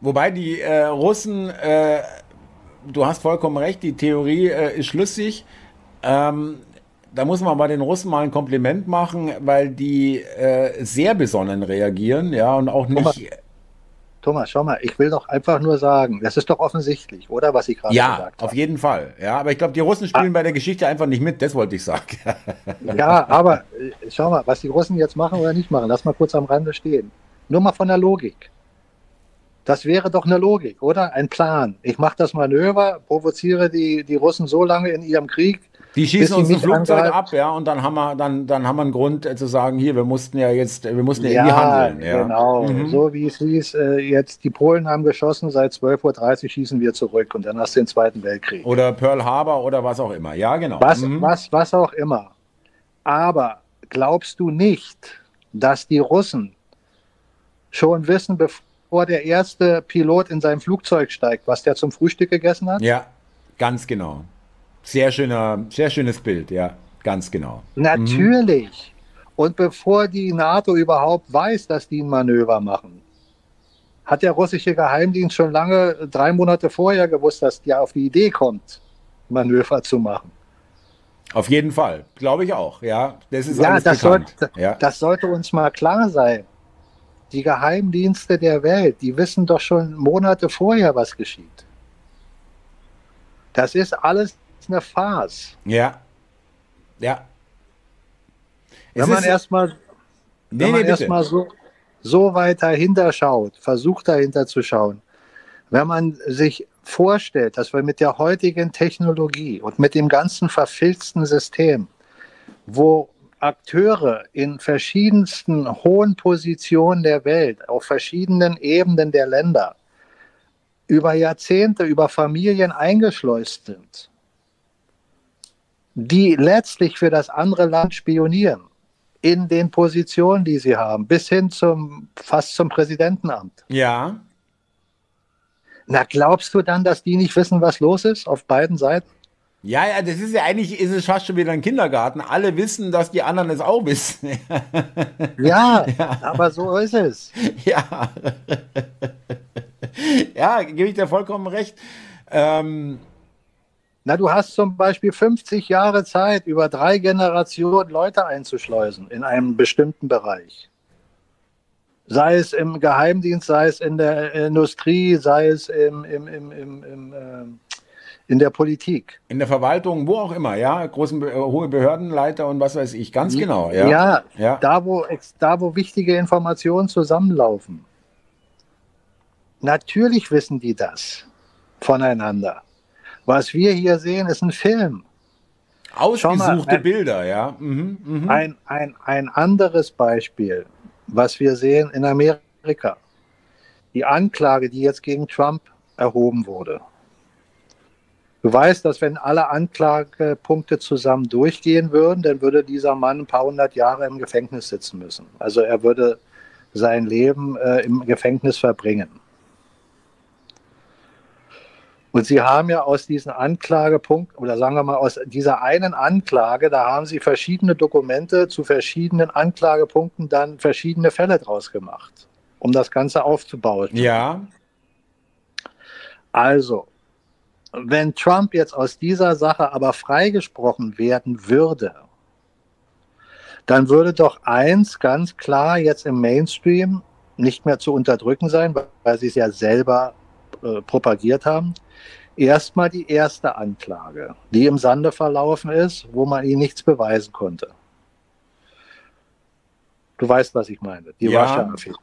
Wobei die äh, Russen, äh, du hast vollkommen recht, die Theorie äh, ist schlüssig. Ähm, da muss man bei den Russen mal ein Kompliment machen, weil die äh, sehr besonnen reagieren, ja, und auch nicht. Thomas, schau mal, ich will doch einfach nur sagen, das ist doch offensichtlich, oder, was ich gerade ja, gesagt habe. Ja, auf jeden Fall. Ja, aber ich glaube, die Russen spielen ah. bei der Geschichte einfach nicht mit, das wollte ich sagen. [laughs] ja, aber äh, schau mal, was die Russen jetzt machen oder nicht machen, lass mal kurz am Rande stehen. Nur mal von der Logik. Das wäre doch eine Logik, oder? Ein Plan. Ich mache das Manöver, provoziere die, die Russen so lange in ihrem Krieg, die schießen uns ein Flugzeug ab, ja, und dann haben wir dann, dann haben wir einen Grund äh, zu sagen, hier, wir mussten ja jetzt, wir mussten ja, ja handeln. Ja, genau. Mhm. So wie es hieß, äh, jetzt die Polen haben geschossen, seit 12.30 Uhr schießen wir zurück und dann hast du den Zweiten Weltkrieg. Oder Pearl Harbor oder was auch immer. Ja, genau. Was, mhm. was, was auch immer. Aber glaubst du nicht, dass die Russen schon wissen, bevor der erste Pilot in sein Flugzeug steigt, was der zum Frühstück gegessen hat? Ja, ganz genau. Sehr schöner, sehr schönes Bild, ja, ganz genau. Natürlich. Mhm. Und bevor die NATO überhaupt weiß, dass die ein Manöver machen, hat der russische Geheimdienst schon lange, drei Monate vorher gewusst, dass der auf die Idee kommt, Manöver zu machen. Auf jeden Fall, glaube ich auch. Ja, das ist ja, das, sollte, ja. das sollte uns mal klar sein. Die Geheimdienste der Welt, die wissen doch schon Monate vorher, was geschieht. Das ist alles eine Farce. Ja. Ja. Wenn man erstmal nee, wenn man nee, erstmal so, so weit dahinter schaut, versucht dahinter zu schauen, wenn man sich vorstellt, dass wir mit der heutigen Technologie und mit dem ganzen verfilzten System, wo Akteure in verschiedensten hohen Positionen der Welt, auf verschiedenen Ebenen der Länder, über Jahrzehnte, über Familien eingeschleust sind, die letztlich für das andere Land spionieren, in den Positionen, die sie haben, bis hin zum fast zum Präsidentenamt. Ja. Na, glaubst du dann, dass die nicht wissen, was los ist auf beiden Seiten? Ja, ja, das ist ja eigentlich, ist es fast schon wieder ein Kindergarten. Alle wissen, dass die anderen es auch wissen. [laughs] ja, ja, aber so ist es. Ja. [laughs] ja, gebe ich dir vollkommen recht. Ähm, na, du hast zum Beispiel 50 Jahre Zeit, über drei Generationen Leute einzuschleusen in einem bestimmten Bereich. Sei es im Geheimdienst, sei es in der Industrie, sei es im, im, im, im, im äh, in der Politik. In der Verwaltung, wo auch immer, ja, großen äh, hohe Behördenleiter und was weiß ich, ganz genau. Ja, ja, ja. Da, wo, da wo wichtige Informationen zusammenlaufen. Natürlich wissen die das voneinander. Was wir hier sehen, ist ein Film. Ausgesuchte mal, ein, Bilder, ja. Mhm, mh. ein, ein, ein anderes Beispiel, was wir sehen in Amerika. Die Anklage, die jetzt gegen Trump erhoben wurde. Du weißt, dass wenn alle Anklagepunkte zusammen durchgehen würden, dann würde dieser Mann ein paar hundert Jahre im Gefängnis sitzen müssen. Also er würde sein Leben äh, im Gefängnis verbringen. Und Sie haben ja aus diesen Anklagepunkten, oder sagen wir mal aus dieser einen Anklage, da haben Sie verschiedene Dokumente zu verschiedenen Anklagepunkten dann verschiedene Fälle draus gemacht, um das Ganze aufzubauen. Ja. Also, wenn Trump jetzt aus dieser Sache aber freigesprochen werden würde, dann würde doch eins ganz klar jetzt im Mainstream nicht mehr zu unterdrücken sein, weil sie es ja selber äh, propagiert haben. Erstmal die erste Anklage, die im Sande verlaufen ist, wo man ihnen nichts beweisen konnte. Du weißt, was ich meine. Die ja. Russia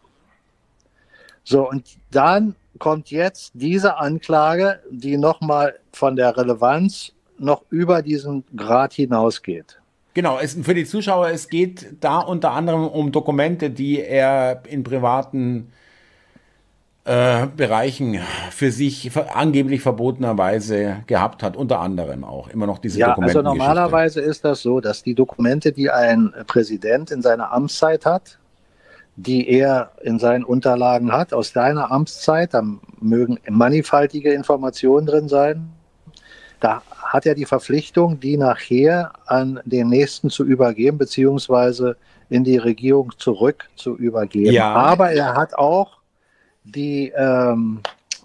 So, und dann kommt jetzt diese Anklage, die nochmal von der Relevanz noch über diesen Grad hinausgeht. Genau, es, für die Zuschauer, es geht da unter anderem um Dokumente, die er in privaten äh, Bereichen für sich angeblich verbotenerweise gehabt hat, unter anderem auch immer noch diese ja, Dokumente. Also normalerweise ist das so, dass die Dokumente, die ein Präsident in seiner Amtszeit hat, die er in seinen Unterlagen hat aus seiner Amtszeit, da mögen mannigfaltige Informationen drin sein. Da hat er die Verpflichtung, die nachher an den Nächsten zu übergeben, beziehungsweise in die Regierung zurück zu übergeben. Ja. Aber er hat auch die, ähm,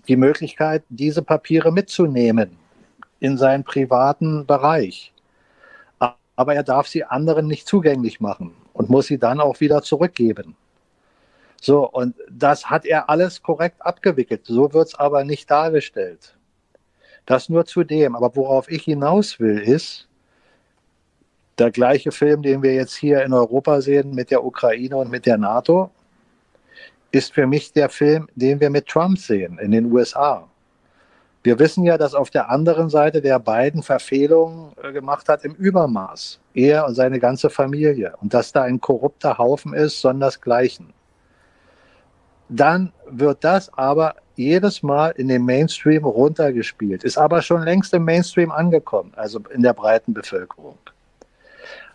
die Möglichkeit, diese Papiere mitzunehmen in seinen privaten Bereich. Aber er darf sie anderen nicht zugänglich machen und muss sie dann auch wieder zurückgeben. So, und das hat er alles korrekt abgewickelt. So wird es aber nicht dargestellt. Das nur zu dem. Aber worauf ich hinaus will, ist, der gleiche Film, den wir jetzt hier in Europa sehen mit der Ukraine und mit der NATO, ist für mich der Film, den wir mit Trump sehen in den USA. Wir wissen ja, dass auf der anderen Seite der beiden Verfehlungen äh, gemacht hat im Übermaß. Er und seine ganze Familie. Und dass da ein korrupter Haufen ist, sondersgleichen. Dann wird das aber jedes Mal in den Mainstream runtergespielt, ist aber schon längst im Mainstream angekommen, also in der breiten Bevölkerung.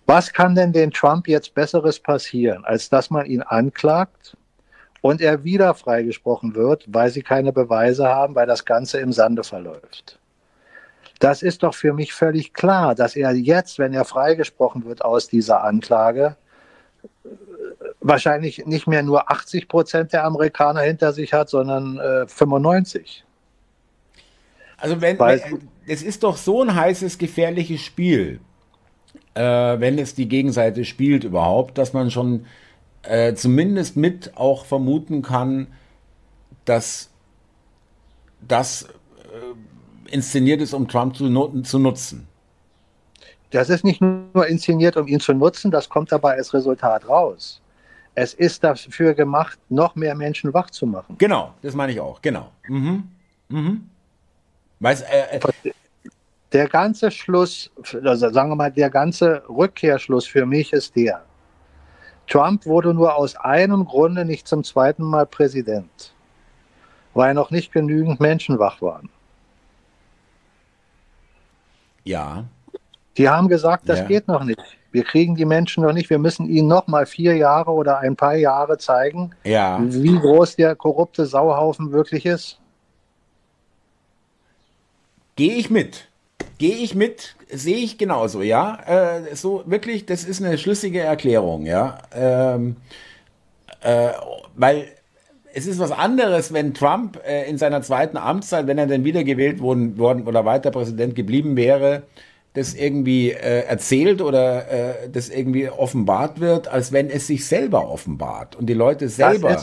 Was kann denn den Trump jetzt Besseres passieren, als dass man ihn anklagt und er wieder freigesprochen wird, weil sie keine Beweise haben, weil das Ganze im Sande verläuft. Das ist doch für mich völlig klar, dass er jetzt, wenn er freigesprochen wird aus dieser Anklage, wahrscheinlich nicht mehr nur 80 Prozent der Amerikaner hinter sich hat, sondern äh, 95. Also wenn, wenn, es ist doch so ein heißes, gefährliches Spiel, äh, wenn es die Gegenseite spielt überhaupt, dass man schon äh, zumindest mit auch vermuten kann, dass das äh, inszeniert ist, um Trump zu, zu nutzen. Das ist nicht nur inszeniert, um ihn zu nutzen, das kommt dabei als Resultat raus. Es ist dafür gemacht, noch mehr Menschen wach zu machen. Genau, das meine ich auch, genau. Mhm. Mhm. Weiß, äh, äh der ganze Schluss, also sagen wir mal, der ganze Rückkehrschluss für mich ist der. Trump wurde nur aus einem Grunde nicht zum zweiten Mal Präsident, weil noch nicht genügend Menschen wach waren. Ja. Die haben gesagt, das ja. geht noch nicht. Wir kriegen die Menschen noch nicht. Wir müssen ihnen noch mal vier Jahre oder ein paar Jahre zeigen, ja. wie groß der korrupte Sauhaufen wirklich ist. Gehe ich mit. Gehe ich mit, sehe ich genauso, ja. Äh, so wirklich, das ist eine schlüssige Erklärung, ja. Ähm, äh, weil es ist was anderes, wenn Trump äh, in seiner zweiten Amtszeit, wenn er denn wiedergewählt worden, worden oder weiter Präsident geblieben wäre, das irgendwie äh, erzählt oder äh, das irgendwie offenbart wird, als wenn es sich selber offenbart und die Leute selber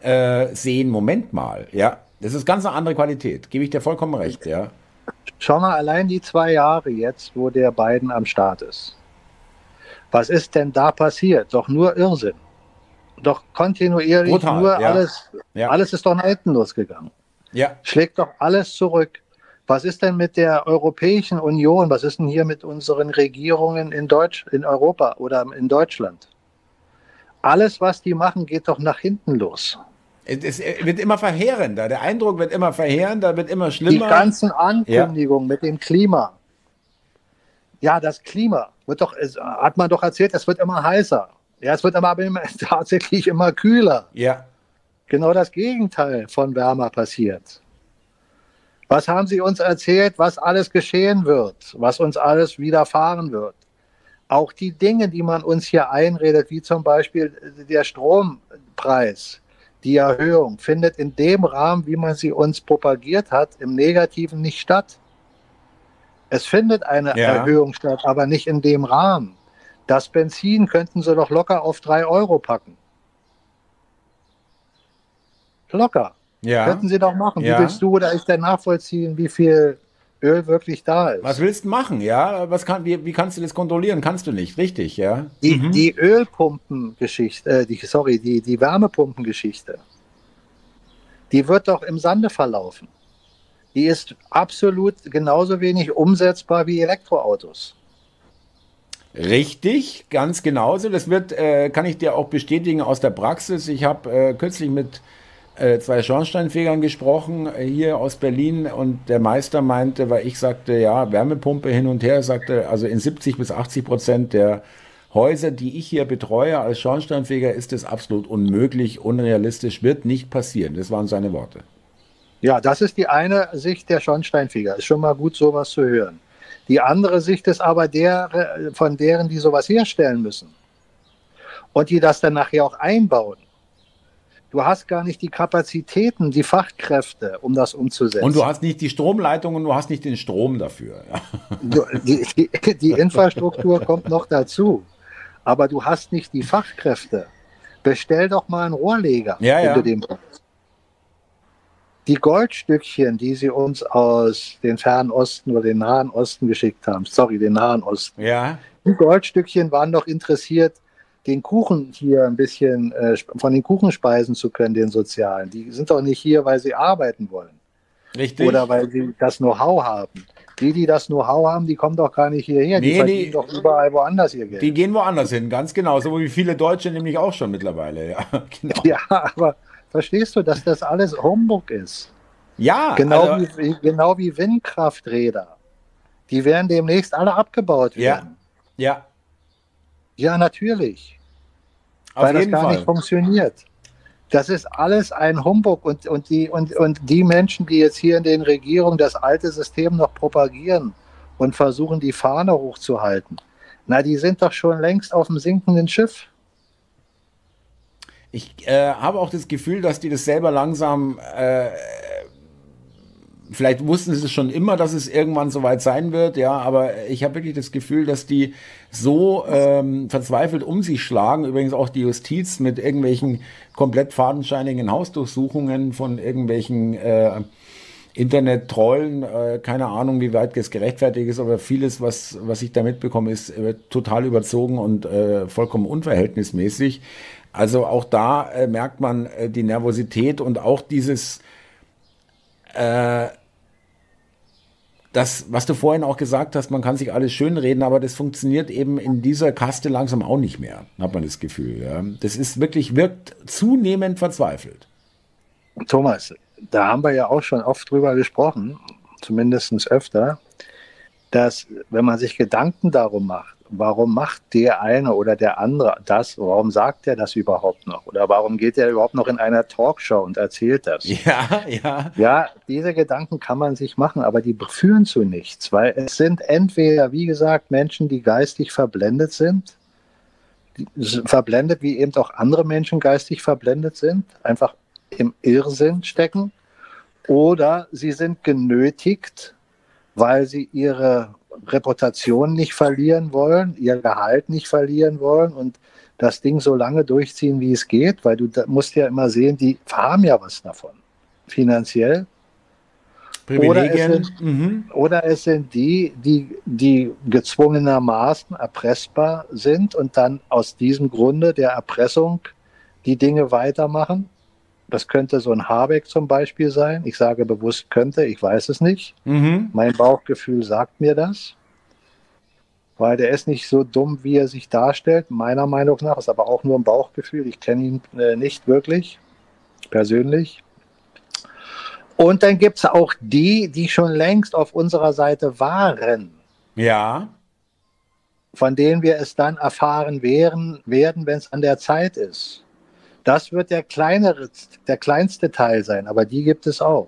äh, sehen, Moment mal, ja, das ist ganz eine andere Qualität, gebe ich dir vollkommen recht, ja. Schau mal allein die zwei Jahre jetzt, wo der Biden am Start ist. Was ist denn da passiert? Doch nur Irrsinn. Doch kontinuierlich Brutal, nur ja. alles, ja. alles ist doch nach hinten losgegangen. Ja. Schlägt doch alles zurück. Was ist denn mit der Europäischen Union? Was ist denn hier mit unseren Regierungen in Deutsch, in Europa oder in Deutschland? Alles, was die machen, geht doch nach hinten los. Es wird immer verheerender. Der Eindruck wird immer verheerender, wird immer schlimmer. Die ganzen Ankündigungen ja. mit dem Klima. Ja, das Klima wird doch, hat man doch erzählt, es wird immer heißer. Ja, es wird aber [laughs] tatsächlich immer kühler. Ja. Genau das Gegenteil von wärmer passiert. Was haben Sie uns erzählt, was alles geschehen wird, was uns alles widerfahren wird? Auch die Dinge, die man uns hier einredet, wie zum Beispiel der Strompreis, die Erhöhung findet in dem Rahmen, wie man sie uns propagiert hat, im Negativen nicht statt. Es findet eine ja. Erhöhung statt, aber nicht in dem Rahmen. Das Benzin könnten sie doch locker auf drei Euro packen. Locker. Ja. Könnten sie doch machen. Ja. Wie willst du oder ich denn nachvollziehen, wie viel Öl wirklich da ist. Was willst du machen, ja? Was kann, wie, wie kannst du das kontrollieren? Kannst du nicht, richtig, ja? Die, mhm. die Ölpumpengeschichte, äh, die, sorry, die, die Wärmepumpengeschichte, die wird doch im Sande verlaufen. die ist absolut genauso wenig umsetzbar wie Elektroautos. Richtig, ganz genauso. Das wird, äh, kann ich dir auch bestätigen aus der Praxis. Ich habe äh, kürzlich mit äh, zwei Schornsteinfegern gesprochen äh, hier aus Berlin und der Meister meinte, weil ich sagte, ja, Wärmepumpe hin und her, sagte, also in 70 bis 80 Prozent der Häuser, die ich hier betreue als Schornsteinfeger, ist es absolut unmöglich, unrealistisch, wird nicht passieren. Das waren seine Worte. Ja, das ist die eine Sicht der Schornsteinfeger. Ist schon mal gut, sowas zu hören. Die andere Sicht ist aber der, von deren, die sowas herstellen müssen. Und die das dann nachher auch einbauen. Du hast gar nicht die Kapazitäten, die Fachkräfte, um das umzusetzen. Und du hast nicht die Stromleitung und du hast nicht den Strom dafür. Die, die, die Infrastruktur kommt noch dazu. Aber du hast nicht die Fachkräfte. Bestell doch mal einen Rohrleger, ja, wenn ja. du den brauchst die Goldstückchen, die sie uns aus den Fernen Osten oder den Nahen Osten geschickt haben, sorry, den Nahen Osten, ja. die Goldstückchen waren doch interessiert, den Kuchen hier ein bisschen äh, von den Kuchen speisen zu können, den sozialen. Die sind doch nicht hier, weil sie arbeiten wollen. Richtig. Oder weil sie das Know-how haben. Die, die das Know-how haben, die kommen doch gar nicht hierher. Die verdienen die, doch überall woanders ihr Geld. Die gehen woanders hin, ganz genau. So wie viele Deutsche nämlich auch schon mittlerweile. Ja, [laughs] genau. ja aber Verstehst du, dass das alles Humbug ist? Ja. Genau, also, wie, genau wie Windkrafträder. Die werden demnächst alle abgebaut werden. Ja. Ja, ja natürlich. Auf weil das gar Fall. nicht funktioniert. Das ist alles ein Humbug und, und, die, und, und die Menschen, die jetzt hier in den Regierungen das alte System noch propagieren und versuchen, die Fahne hochzuhalten, na, die sind doch schon längst auf dem sinkenden Schiff. Ich äh, habe auch das Gefühl, dass die das selber langsam, äh, vielleicht wussten sie es schon immer, dass es irgendwann soweit sein wird, ja, aber ich habe wirklich das Gefühl, dass die so ähm, verzweifelt um sich schlagen, übrigens auch die Justiz mit irgendwelchen komplett fadenscheinigen Hausdurchsuchungen von irgendwelchen äh, Internet-Trollen, äh, keine Ahnung, wie weit das gerechtfertigt ist, aber vieles, was, was ich da mitbekomme, ist äh, total überzogen und äh, vollkommen unverhältnismäßig. Also auch da äh, merkt man äh, die Nervosität und auch dieses, äh, das, was du vorhin auch gesagt hast, man kann sich alles schönreden, aber das funktioniert eben in dieser Kaste langsam auch nicht mehr, hat man das Gefühl. Ja. Das ist wirklich, wirkt zunehmend verzweifelt. Thomas, da haben wir ja auch schon oft drüber gesprochen, zumindest öfter, dass wenn man sich Gedanken darum macht, warum macht der eine oder der andere das? Warum sagt er das überhaupt noch? Oder warum geht er überhaupt noch in einer Talkshow und erzählt das? [laughs] Ja, ja. Ja, diese Gedanken kann man sich machen, aber die führen zu nichts, weil es sind entweder, wie gesagt, Menschen, die geistig verblendet sind, verblendet, wie eben auch andere Menschen geistig verblendet sind, einfach im Irrsinn stecken, oder sie sind genötigt, weil sie ihre Reputation nicht verlieren wollen, ihr Gehalt nicht verlieren wollen und das Ding so lange durchziehen, wie es geht, weil du musst ja immer sehen, die haben ja was davon, finanziell. Oder es, sind, mhm. oder es sind die, die, die gezwungenermaßen erpressbar sind und dann aus diesem Grunde der Erpressung die Dinge weitermachen. Das könnte so ein Habeck zum Beispiel sein. Ich sage bewusst könnte, ich weiß es nicht. Mhm. Mein Bauchgefühl sagt mir das. Weil der ist nicht so dumm, wie er sich darstellt, meiner Meinung nach. Ist aber auch nur ein Bauchgefühl. Ich kenne ihn äh, nicht wirklich persönlich. Und dann gibt es auch die, die schon längst auf unserer Seite waren. Ja. Von denen wir es dann erfahren werden, werden wenn es an der Zeit ist. Das wird der kleinere, der kleinste Teil sein, aber die gibt es auch.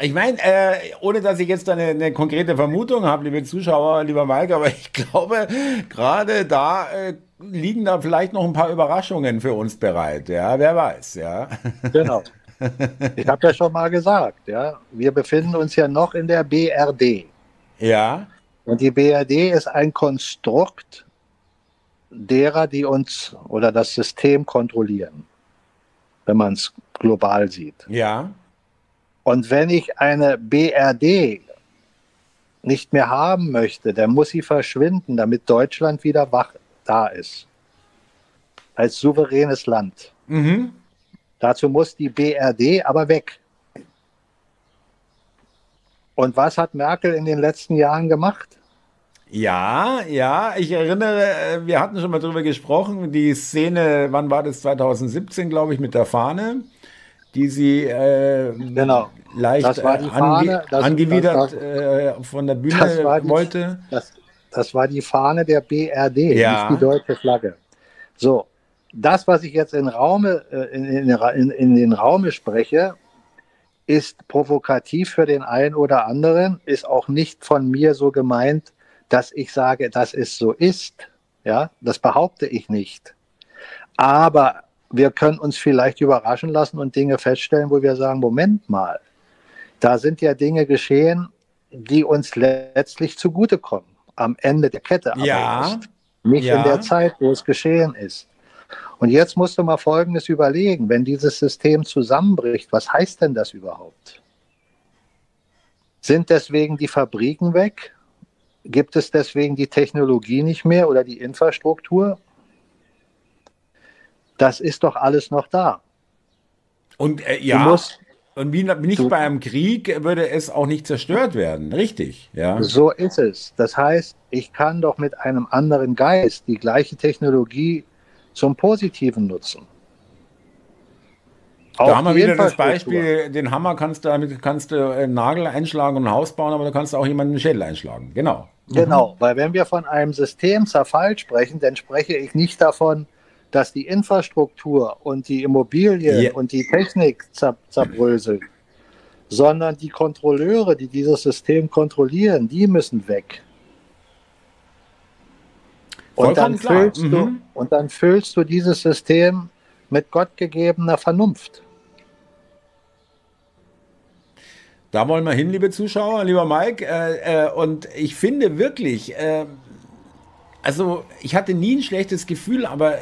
Ich meine, äh, ohne dass ich jetzt eine, eine konkrete Vermutung habe, liebe Zuschauer, lieber Mike, aber ich [laughs] glaube, gerade da äh, liegen da vielleicht noch ein paar Überraschungen für uns bereit. Ja, wer weiß, ja. [laughs] Genau. Ich habe ja schon mal gesagt, ja, wir befinden uns ja noch in der BRD. Ja. Und die BRD ist ein Konstrukt derer, die uns oder das System kontrollieren wenn man es global sieht. Ja. Und wenn ich eine BRD nicht mehr haben möchte, dann muss sie verschwinden, damit Deutschland wieder wach da ist. Als souveränes Land. Mhm. Dazu muss die BRD aber weg. Und was hat Merkel in den letzten Jahren gemacht? Ja, ja, ich erinnere, äh, wir hatten schon mal drüber gesprochen, die Szene, wann war das? 2017, glaube ich, mit der Fahne, die sie äh, genau. leicht das die Fahne, ange angewidert das, das, äh, von der Bühne die, wollte. Das, das, war die Fahne der BRD, ja. nicht die deutsche Flagge. So, das, was ich jetzt in, Raume, äh, in, in, in den Raume spreche, ist provokativ für den einen oder anderen, ist auch nicht von mir so gemeint, dass ich sage, dass es so ist. Ja, das behaupte ich nicht. Aber wir können uns vielleicht überraschen lassen und Dinge feststellen, wo wir sagen, Moment mal, da sind ja Dinge geschehen, die uns letztlich zugutekommen. Am Ende der Kette. Aber ja. Nicht ja. in der Zeit, wo es geschehen ist. Und jetzt musst du mal Folgendes überlegen. Wenn dieses System zusammenbricht, was heißt denn das überhaupt? Sind deswegen die Fabriken weg? Gibt es deswegen die Technologie nicht mehr oder die Infrastruktur? Das ist doch alles noch da. Und äh, ja, musst, und wie nicht du, bei einem Krieg würde es auch nicht zerstört werden, richtig? Ja. So ist es. Das heißt, ich kann doch mit einem anderen Geist die gleiche Technologie zum Positiven nutzen. Auch da haben wir wieder das Beispiel, den Hammer kannst du damit kannst du einen Nagel einschlagen und ein Haus bauen, aber du kannst auch jemanden einen Schädel einschlagen. Genau. Genau, mhm. weil wenn wir von einem Systemzerfall sprechen, dann spreche ich nicht davon, dass die Infrastruktur und die Immobilien yeah. und die Technik zer zerbröseln, sondern die Kontrolleure, die dieses System kontrollieren, die müssen weg. Und dann, füllst mhm. du, und dann füllst du dieses System mit gottgegebener Vernunft. Da wollen wir hin, liebe Zuschauer, lieber Mike. Äh, äh, und ich finde wirklich, äh, also ich hatte nie ein schlechtes Gefühl, aber äh,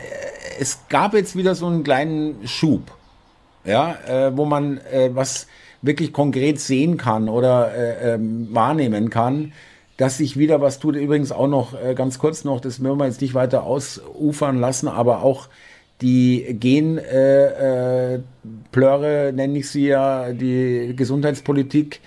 es gab jetzt wieder so einen kleinen Schub, ja, äh, wo man äh, was wirklich konkret sehen kann oder ähm, wahrnehmen kann dass sich wieder was tut. Übrigens auch noch äh, ganz kurz noch, das müssen wir jetzt nicht weiter ausufern lassen, aber auch die Genplöre, äh, nenne ich sie ja, die Gesundheitspolitik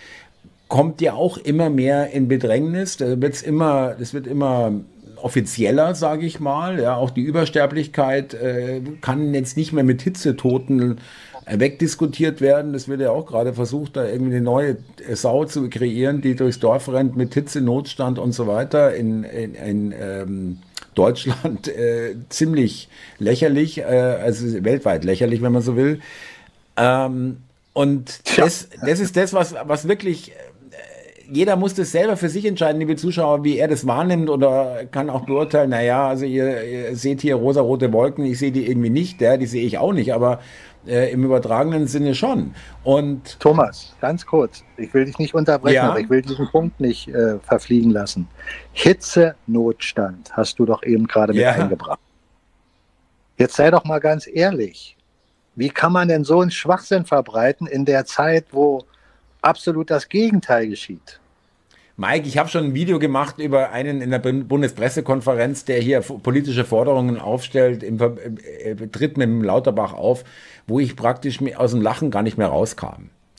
kommt ja auch immer mehr in Bedrängnis. Da wird's immer, das wird immer offizieller, sage ich mal. Ja, auch die Übersterblichkeit äh, kann jetzt nicht mehr mit Hitzetoten wegdiskutiert werden. Das wird ja auch gerade versucht, da irgendwie eine neue Sau zu kreieren, die durchs Dorf rennt mit Hitze, Notstand und so weiter. In, in, in ähm, Deutschland äh, ziemlich lächerlich, äh, also weltweit lächerlich, wenn man so will. Ähm, und das, das ist das, was, was wirklich äh, jeder muss das selber für sich entscheiden, liebe Zuschauer, wie er das wahrnimmt oder kann auch beurteilen, naja, also ihr, ihr seht hier rosa-rote Wolken, ich sehe die irgendwie nicht, ja, die sehe ich auch nicht, aber äh, im übertragenen Sinne schon. Und Thomas, ganz kurz, ich will dich nicht unterbrechen, ja? aber ich will diesen Punkt nicht äh, verfliegen lassen. Hitzenotstand hast du doch eben gerade mit eingebracht. Jetzt sei doch mal ganz ehrlich. Wie kann man denn so einen Schwachsinn verbreiten in der Zeit, wo absolut das Gegenteil geschieht? Mike, ich habe schon ein Video gemacht über einen in der Bundespressekonferenz, der hier politische Forderungen aufstellt, im, äh, tritt mit dem Lauterbach auf, wo ich praktisch aus dem Lachen gar nicht mehr rauskam. [laughs]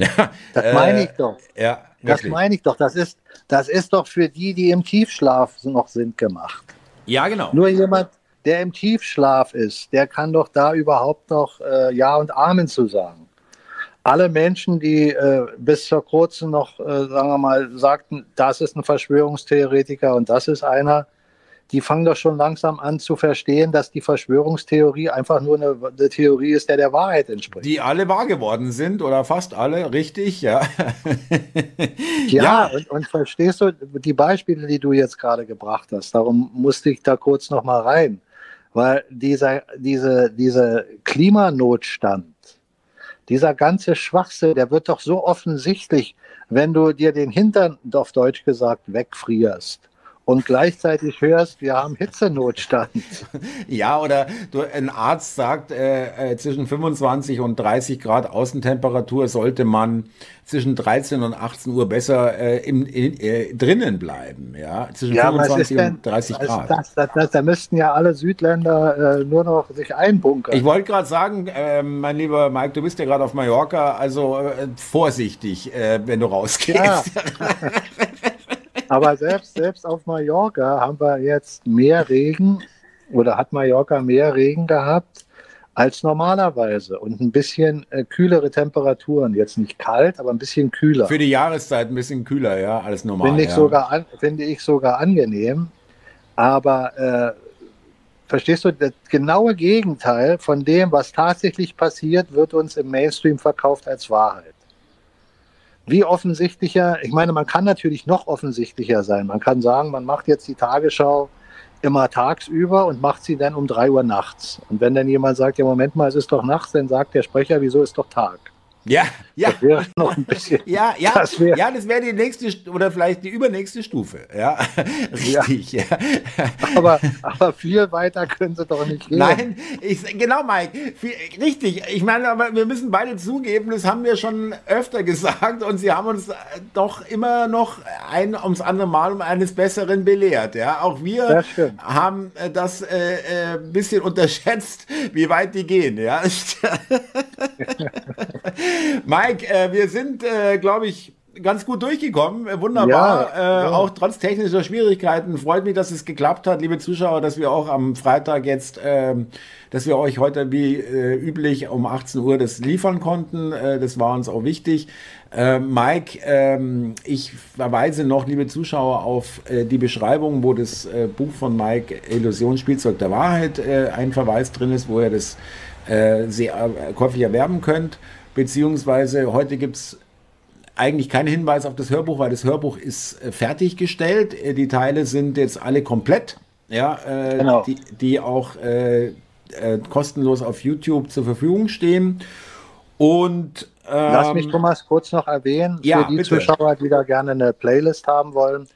das meine ich doch. Ja, das meine ich doch. Das ist, das ist doch für die, die im Tiefschlaf noch sind, gemacht. Ja, genau. Nur jemand, der im Tiefschlaf ist, der kann doch da überhaupt noch äh, Ja und Amen zu sagen alle Menschen, die äh, bis vor kurzem noch, äh, sagen wir mal, sagten, das ist ein Verschwörungstheoretiker und das ist einer, die fangen doch schon langsam an zu verstehen, dass die Verschwörungstheorie einfach nur eine, eine, Theorie ist, der der Wahrheit entspricht. Die alle wahr geworden sind oder fast alle, richtig, ja. [laughs] ja, ja. Und, und, verstehst du die Beispiele, die du jetzt gerade gebracht hast, darum musste ich da kurz noch mal rein, weil dieser, diese, diese Klimanotstand, dieser ganze Schwachsinn, der wird doch so offensichtlich, wenn du dir den Hintern, auf Deutsch gesagt, wegfrierst und gleichzeitig hörst, wir haben Hitzenotstand. [laughs] Ja, oder du, ein Arzt sagt, äh, äh, zwischen 25 und 30 Grad Außentemperatur sollte man zwischen 13 und 18 Uhr besser äh, im, in, äh, drinnen bleiben. Ja, zwischen Ja, 25 denn, und 30 was ist Grad. Das, das, das, da müssten ja alle Südländer äh, nur noch sich einbunkern. Ich wollte gerade sagen, äh, mein lieber Mike, du bist ja gerade auf Mallorca, also äh, vorsichtig, äh, wenn du rausgehst. Ja. [laughs] Aber selbst, selbst auf Mallorca haben wir jetzt mehr Regen oder hat Mallorca mehr Regen gehabt als normalerweise und ein bisschen äh, kühlere Temperaturen. Jetzt nicht kalt, aber ein bisschen kühler. Für die Jahreszeit ein bisschen kühler, ja, alles normal. Finde ich, ja. sogar an, finde ich sogar angenehm. Aber äh, verstehst du, das genaue Gegenteil von dem, was tatsächlich passiert, wird uns im Mainstream verkauft als Wahrheit. Wie offensichtlicher, ich meine, man kann natürlich noch offensichtlicher sein. Man kann sagen, man macht jetzt die Tagesschau immer tagsüber und macht sie dann um drei Uhr nachts. Und wenn dann jemand sagt, ja, Moment mal, es ist doch nachts, dann sagt der Sprecher, wieso ist doch Tag? Ja, ja. Das wäre noch ein bisschen. Ja, ja, Das wär- ja, das wäre die nächste St- oder vielleicht die übernächste Stufe. [laughs] Ja, richtig. Ja. Aber, aber viel weiter können sie doch nicht gehen. Nein, ich, genau, Mike. Viel, richtig. Ich meine, aber wir müssen beide zugeben, das haben wir schon öfter gesagt und sie haben uns äh, doch immer noch ein ums andere Mal um eines Besseren belehrt. Ja, auch wir haben äh, das äh, äh, ein bisschen [laughs] unterschätzt, wie weit die gehen. Ja. [laughs] Mike, äh, wir sind, äh, glaube ich, ganz gut durchgekommen. Äh, Wunderbar. Ja, äh, ja. Auch trotz technischer Schwierigkeiten. Freut mich, dass es geklappt hat, liebe Zuschauer, dass wir auch am Freitag jetzt, ähm, dass wir euch heute wie äh, üblich um 18 Uhr das liefern konnten. Äh, das war uns auch wichtig. Äh, Mike, ähm, ich verweise noch, liebe Zuschauer, auf äh, die Beschreibung, wo das äh, Buch von Mike Illusion Spielzeug der Wahrheit äh, ein Verweis drin ist, wo ihr das äh, sehr äh, käuflich erwerben könnt. Beziehungsweise heute gibt's eigentlich kein Hinweis auf das Hörbuch, weil das Hörbuch ist äh, fertiggestellt. Äh, Die Teile sind jetzt alle komplett, ja, äh, Genau. die, die auch äh, äh, kostenlos auf YouTube zur Verfügung stehen. Und ähm, Lass mich, Thomas, kurz noch erwähnen, ja, für die bitte. Zuschauer, die da gerne eine Playlist haben wollen,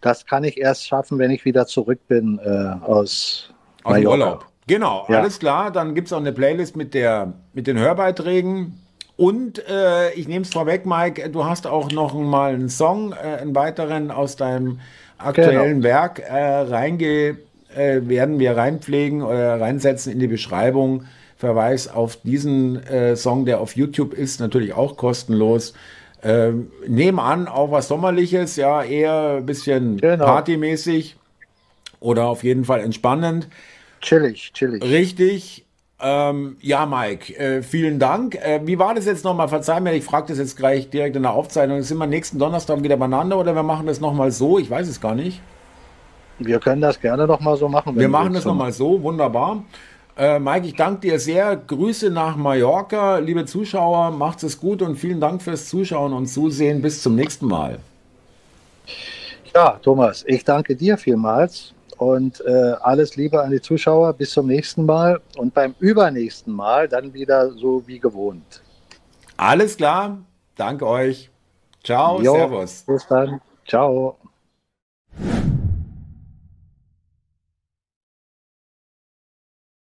das kann ich erst schaffen, wenn ich wieder zurück bin äh, aus Aus dem. Urlaub. Genau, Ja. alles klar. Dann gibt es auch eine Playlist mit, der, mit den Hörbeiträgen. Und äh, ich nehme es vorweg, Mike, du hast auch noch mal einen Song, äh, einen weiteren aus deinem aktuellen Werk äh, reinge, äh, werden wir reinpflegen oder reinsetzen in die Beschreibung. Verweis auf diesen äh, Song, der auf YouTube ist, natürlich auch kostenlos. Ähm, nehmen an, auch was Sommerliches, ja, eher ein bisschen Genau. partymäßig oder auf jeden Fall entspannend. Chillig, chillig. Richtig. Ähm, ja, Mike, äh, vielen Dank. Äh, wie war das jetzt nochmal? Verzeih mir, ich frage das jetzt gleich direkt in der Aufzeichnung. Sind wir nächsten Donnerstag wieder beieinander oder wir machen das nochmal so? Ich weiß es gar nicht. Wir können das gerne noch mal so machen. Wir machen das nochmal so, wunderbar. Äh, Mike, ich danke dir sehr. Grüße nach Mallorca. Liebe Zuschauer, macht es gut und vielen Dank fürs Zuschauen und Zusehen. Bis zum nächsten Mal. Ja, Thomas, ich danke dir vielmals und äh, alles Liebe an die Zuschauer. Bis zum nächsten Mal und beim übernächsten Mal dann wieder so wie gewohnt. Alles klar. Danke euch. Ciao, Jo, Servus. Bis dann. Ciao.